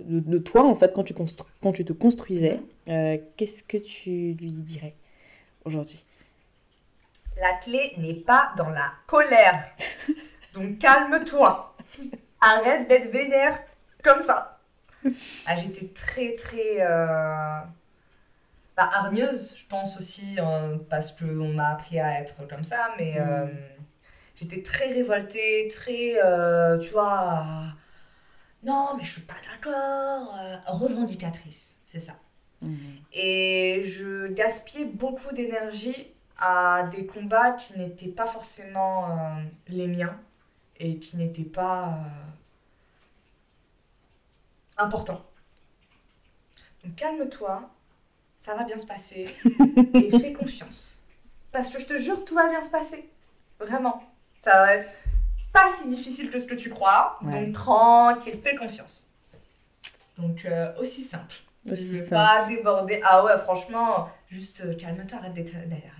de, de toi, en fait, quand tu, constru- quand tu te construisais, euh, qu'est-ce que tu lui dirais aujourd'hui? La clé n'est pas dans la colère. Donc calme-toi. Arrête d'être vénère comme ça. Ah, j'étais très très euh, bah, hargneuse, je pense aussi, euh, parce qu'on m'a appris à être comme ça, mais euh, j'étais très révoltée, très, euh, tu vois, non, mais je suis pas d'accord, euh, revendicatrice, c'est ça. Mhm. Et je gaspillais beaucoup d'énergie à des combats qui n'étaient pas forcément euh, les miens et qui n'étaient pas euh, importants. Donc calme-toi, ça va bien se passer et fais confiance. Parce que je te jure, tout va bien se passer. Vraiment. Ça va être pas si difficile que ce que tu crois. Ouais. Donc tranquille, fais confiance. Donc euh, aussi simple. Aussi je pas déborder. Ah ouais, franchement, juste euh, calme-toi, arrête d'être vénère.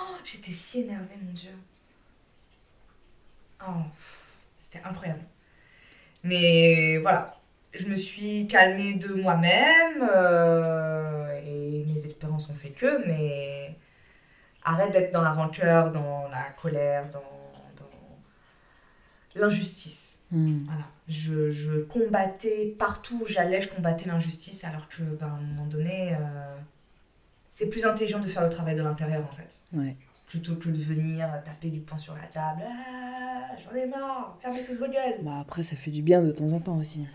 Oh, J'étais si énervée, mon Dieu. Oh, c'était incroyable. Mais voilà, je me suis calmée de moi-même euh, et mes expériences ont fait que, mais arrête d'être dans la rancœur, dans la colère, dans, dans l'injustice. Voilà. Je, je combattais partout où j'allais, je combattais l'injustice, alors que, ben, à un moment donné, euh, c'est plus intelligent de faire le travail de l'intérieur, en fait. Ouais. Plutôt que de venir taper du poing sur la table. Ah, j'en ai marre, fermez toutes vos gueules. Bah après, ça fait du bien de temps en temps aussi.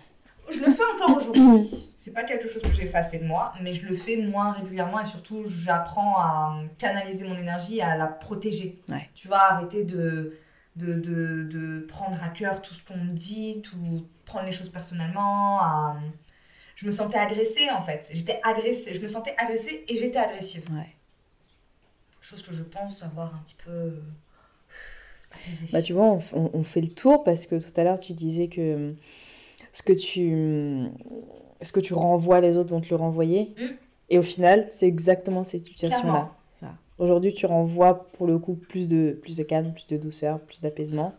Je le fais encore aujourd'hui. C'est pas quelque chose que j'ai effacé de moi, mais je le fais moins régulièrement et surtout, j'apprends à canaliser mon énergie et à la protéger. Ouais. Tu vois, arrêter de, de, de, de prendre à cœur tout ce qu'on me dit, tout, prendre les choses personnellement. à- Je me sentais agressée en fait. J'étais agressée, je me sentais agressée et j'étais agressive. Ouais. Chose que je pense avoir un petit peu. euh. Bah, tu vois, on, f- on- on fait le tour parce que tout à l'heure, tu disais que ce que tu, ce que tu renvoies, les autres vont te le renvoyer. Mm. Et au final, c'est exactement cette situation-là. Voilà. Aujourd'hui, tu renvoies pour le coup plus de, plus de calme, plus de douceur, plus d'apaisement.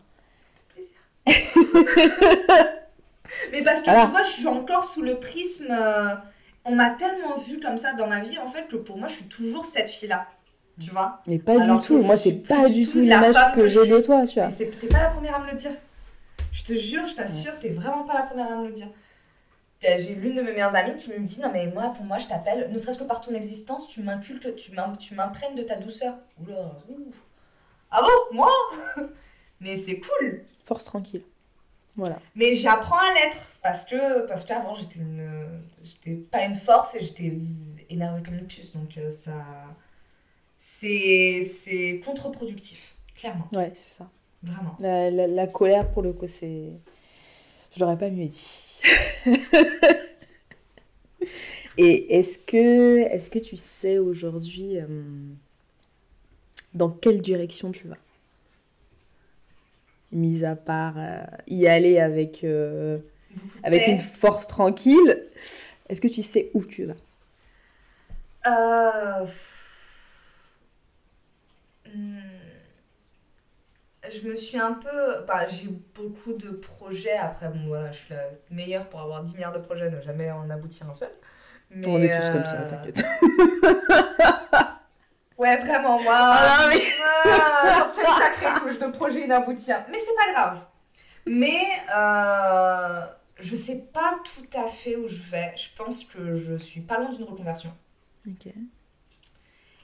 Mais parce que Voilà. tu vois, je suis encore sous le prisme. euh, on m'a tellement vu comme ça dans ma vie, en fait, que pour moi, je suis toujours cette fille-là. Tu vois? Mais pas Alors du tout. Moi, c'est pas du tout l'image que que j'ai de toi, tu vois. T'es pas la première à me le dire. Je te jure, je t'assure, t'es vraiment pas la première à me le dire. J'ai l'une de mes meilleures amies qui me dit Non, mais moi, pour moi, je t'appelle, ne serait-ce que par ton existence, tu m'inculques, tu m'im- tu m'imprègnes de ta douceur. Oula, ouh. Ah bon Moi? Mais c'est cool Force tranquille. Voilà. Mais j'apprends à l'être parce que parce qu'avant j'étais une j'étais pas une force et j'étais énervée comme une puce donc euh, ça c'est c'est contre-productif clairement Ouais, c'est ça. Vraiment. La, la- la colère, pour le coup, c'est. Je l'aurais pas mieux dit. Et est-ce que, est-ce que tu sais aujourd'hui euh, dans quelle direction tu vas? Mis à part euh, y aller avec, euh, avec une force tranquille, est-ce que tu sais où tu vas? Je me suis un peu. Bah, j'ai beaucoup de projets. Après, bon, voilà, je suis la meilleure pour avoir 10 milliards de projets, ne jamais en aboutir un seul. Mais, On est tous comme ça, euh, t'inquiète. Ouais, vraiment, moi. Ah, mais- Ah, c'est une sacrée couche de projets inaboutis. Mais c'est pas grave. Mais euh, je sais pas tout à fait où je vais. Je pense que je suis pas loin d'une reconversion. Ok.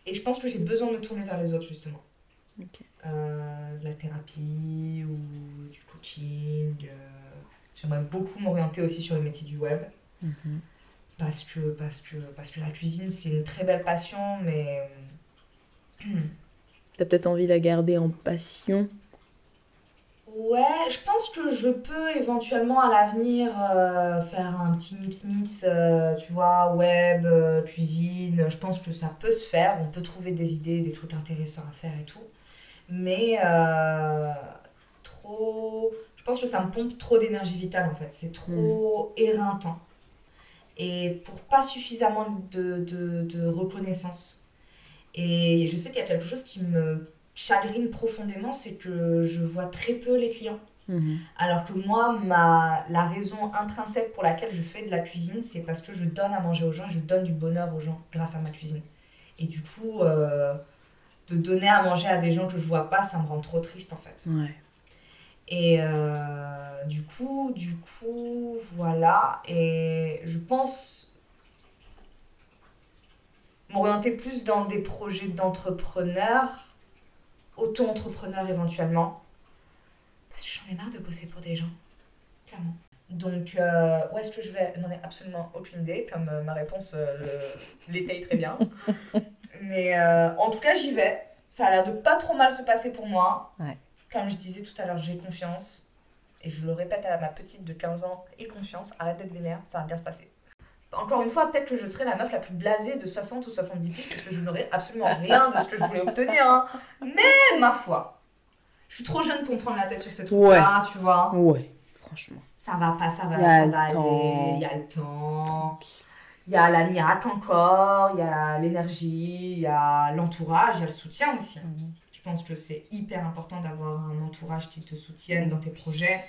Et je pense que j'ai besoin de me tourner vers les autres, justement. Ok. Euh, de la thérapie ou du coaching. euh, J'aimerais beaucoup m'orienter aussi sur le métier du web. Mhm. Parce que, parce que, parce que la cuisine, c'est une très belle passion, mais... T'as peut-être envie de la garder en passion. Ouais, je pense que je peux éventuellement à l'avenir euh, faire un petit mix-mix, euh, tu vois, web, euh, cuisine. Je pense que ça peut se faire. On peut trouver des idées, des trucs intéressants à faire et tout. Mais euh, trop. Je pense que ça me pompe trop d'énergie vitale en fait. C'est trop éreintant. Et pour pas suffisamment de, de, de reconnaissance. Et je sais qu'il y a quelque chose qui me chagrine profondément, c'est que je vois très peu les clients. Mhm. Alors que moi, ma, la raison intrinsèque pour laquelle je fais de la cuisine, c'est parce que je donne à manger aux gens et je donne du bonheur aux gens grâce à ma cuisine. Et du coup, euh, de donner à manger à des gens que je vois pas, ça me rend trop triste en fait. Ouais. Et euh, du coup, du coup, voilà. Et je pense m'orienter plus dans des projets d'entrepreneurs, auto-entrepreneurs éventuellement. Parce que j'en ai marre de bosser pour des gens, clairement. Donc, euh, où est-ce que je vais? N'en ai absolument aucune idée, comme euh, ma réponse l'étaye très bien. Mais euh, en tout cas, j'y vais. Ça a l'air de pas trop mal se passer pour moi. Ouais. Comme je disais tout à l'heure, j'ai confiance. Et je le répète à ma petite de 15 ans, aie confiance, arrête d'être vénère, ça va bien se passer. Encore une fois, peut-être que je serai la meuf la plus blasée de 60 ou 70 piges parce que je n'aurai absolument rien de ce que je voulais obtenir. hein. Mais ma foi, je suis trop jeune pour me prendre la tête sur cette truc-là, tu vois. Ouais, franchement. Ça va pas, ça va, ça va temps. aller, il y a le temps. Tranquille. Il y a la encore, il y a l'énergie, il y a l'entourage, il y a le soutien aussi. Mhm. Je pense que c'est hyper important d'avoir un entourage qui te soutienne dans tes projets.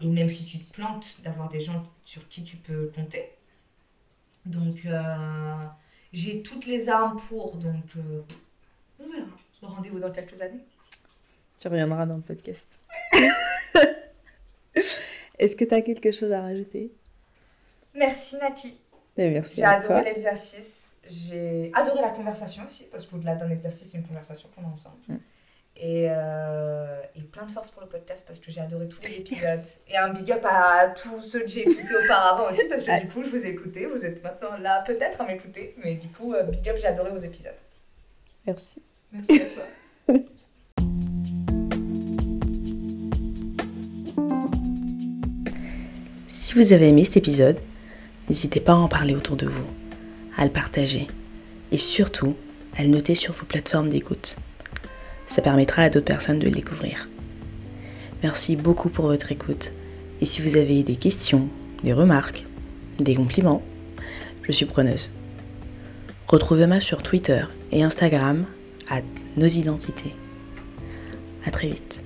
Et même si tu te plantes, d'avoir des gens sur qui tu peux compter. Donc, euh, j'ai toutes les armes pour. Donc, euh, on verra. Rendez-vous dans quelques années. Tu reviendras dans le podcast. Est-ce que tu as quelque chose à rajouter? Merci Naki. Et Merci J'ai à adoré l'exercice. J'ai adoré la conversation aussi, parce qu'au-delà d'un exercice, c'est une conversation qu'on a ensemble. Mm. Et, euh, et plein de force pour le podcast, parce que j'ai adoré tous les épisodes. Et un big up à tous ceux que j'ai écoutés auparavant aussi, parce que Ouais. du coup, je vous ai écouté. Vous êtes maintenant là peut-être à m'écouter, mais du coup, euh, big up, j'ai adoré vos épisodes. Merci. Merci à toi. Si vous avez aimé cet épisode, n'hésitez pas à en parler autour de vous, à le partager et surtout à le noter sur vos plateformes d'écoute. Ça permettra à d'autres personnes de le découvrir. Merci beaucoup pour votre écoute et si vous avez des questions, des remarques, des compliments, je suis preneuse. Retrouvez-moi sur Twitter et Instagram à nos identités. À très vite.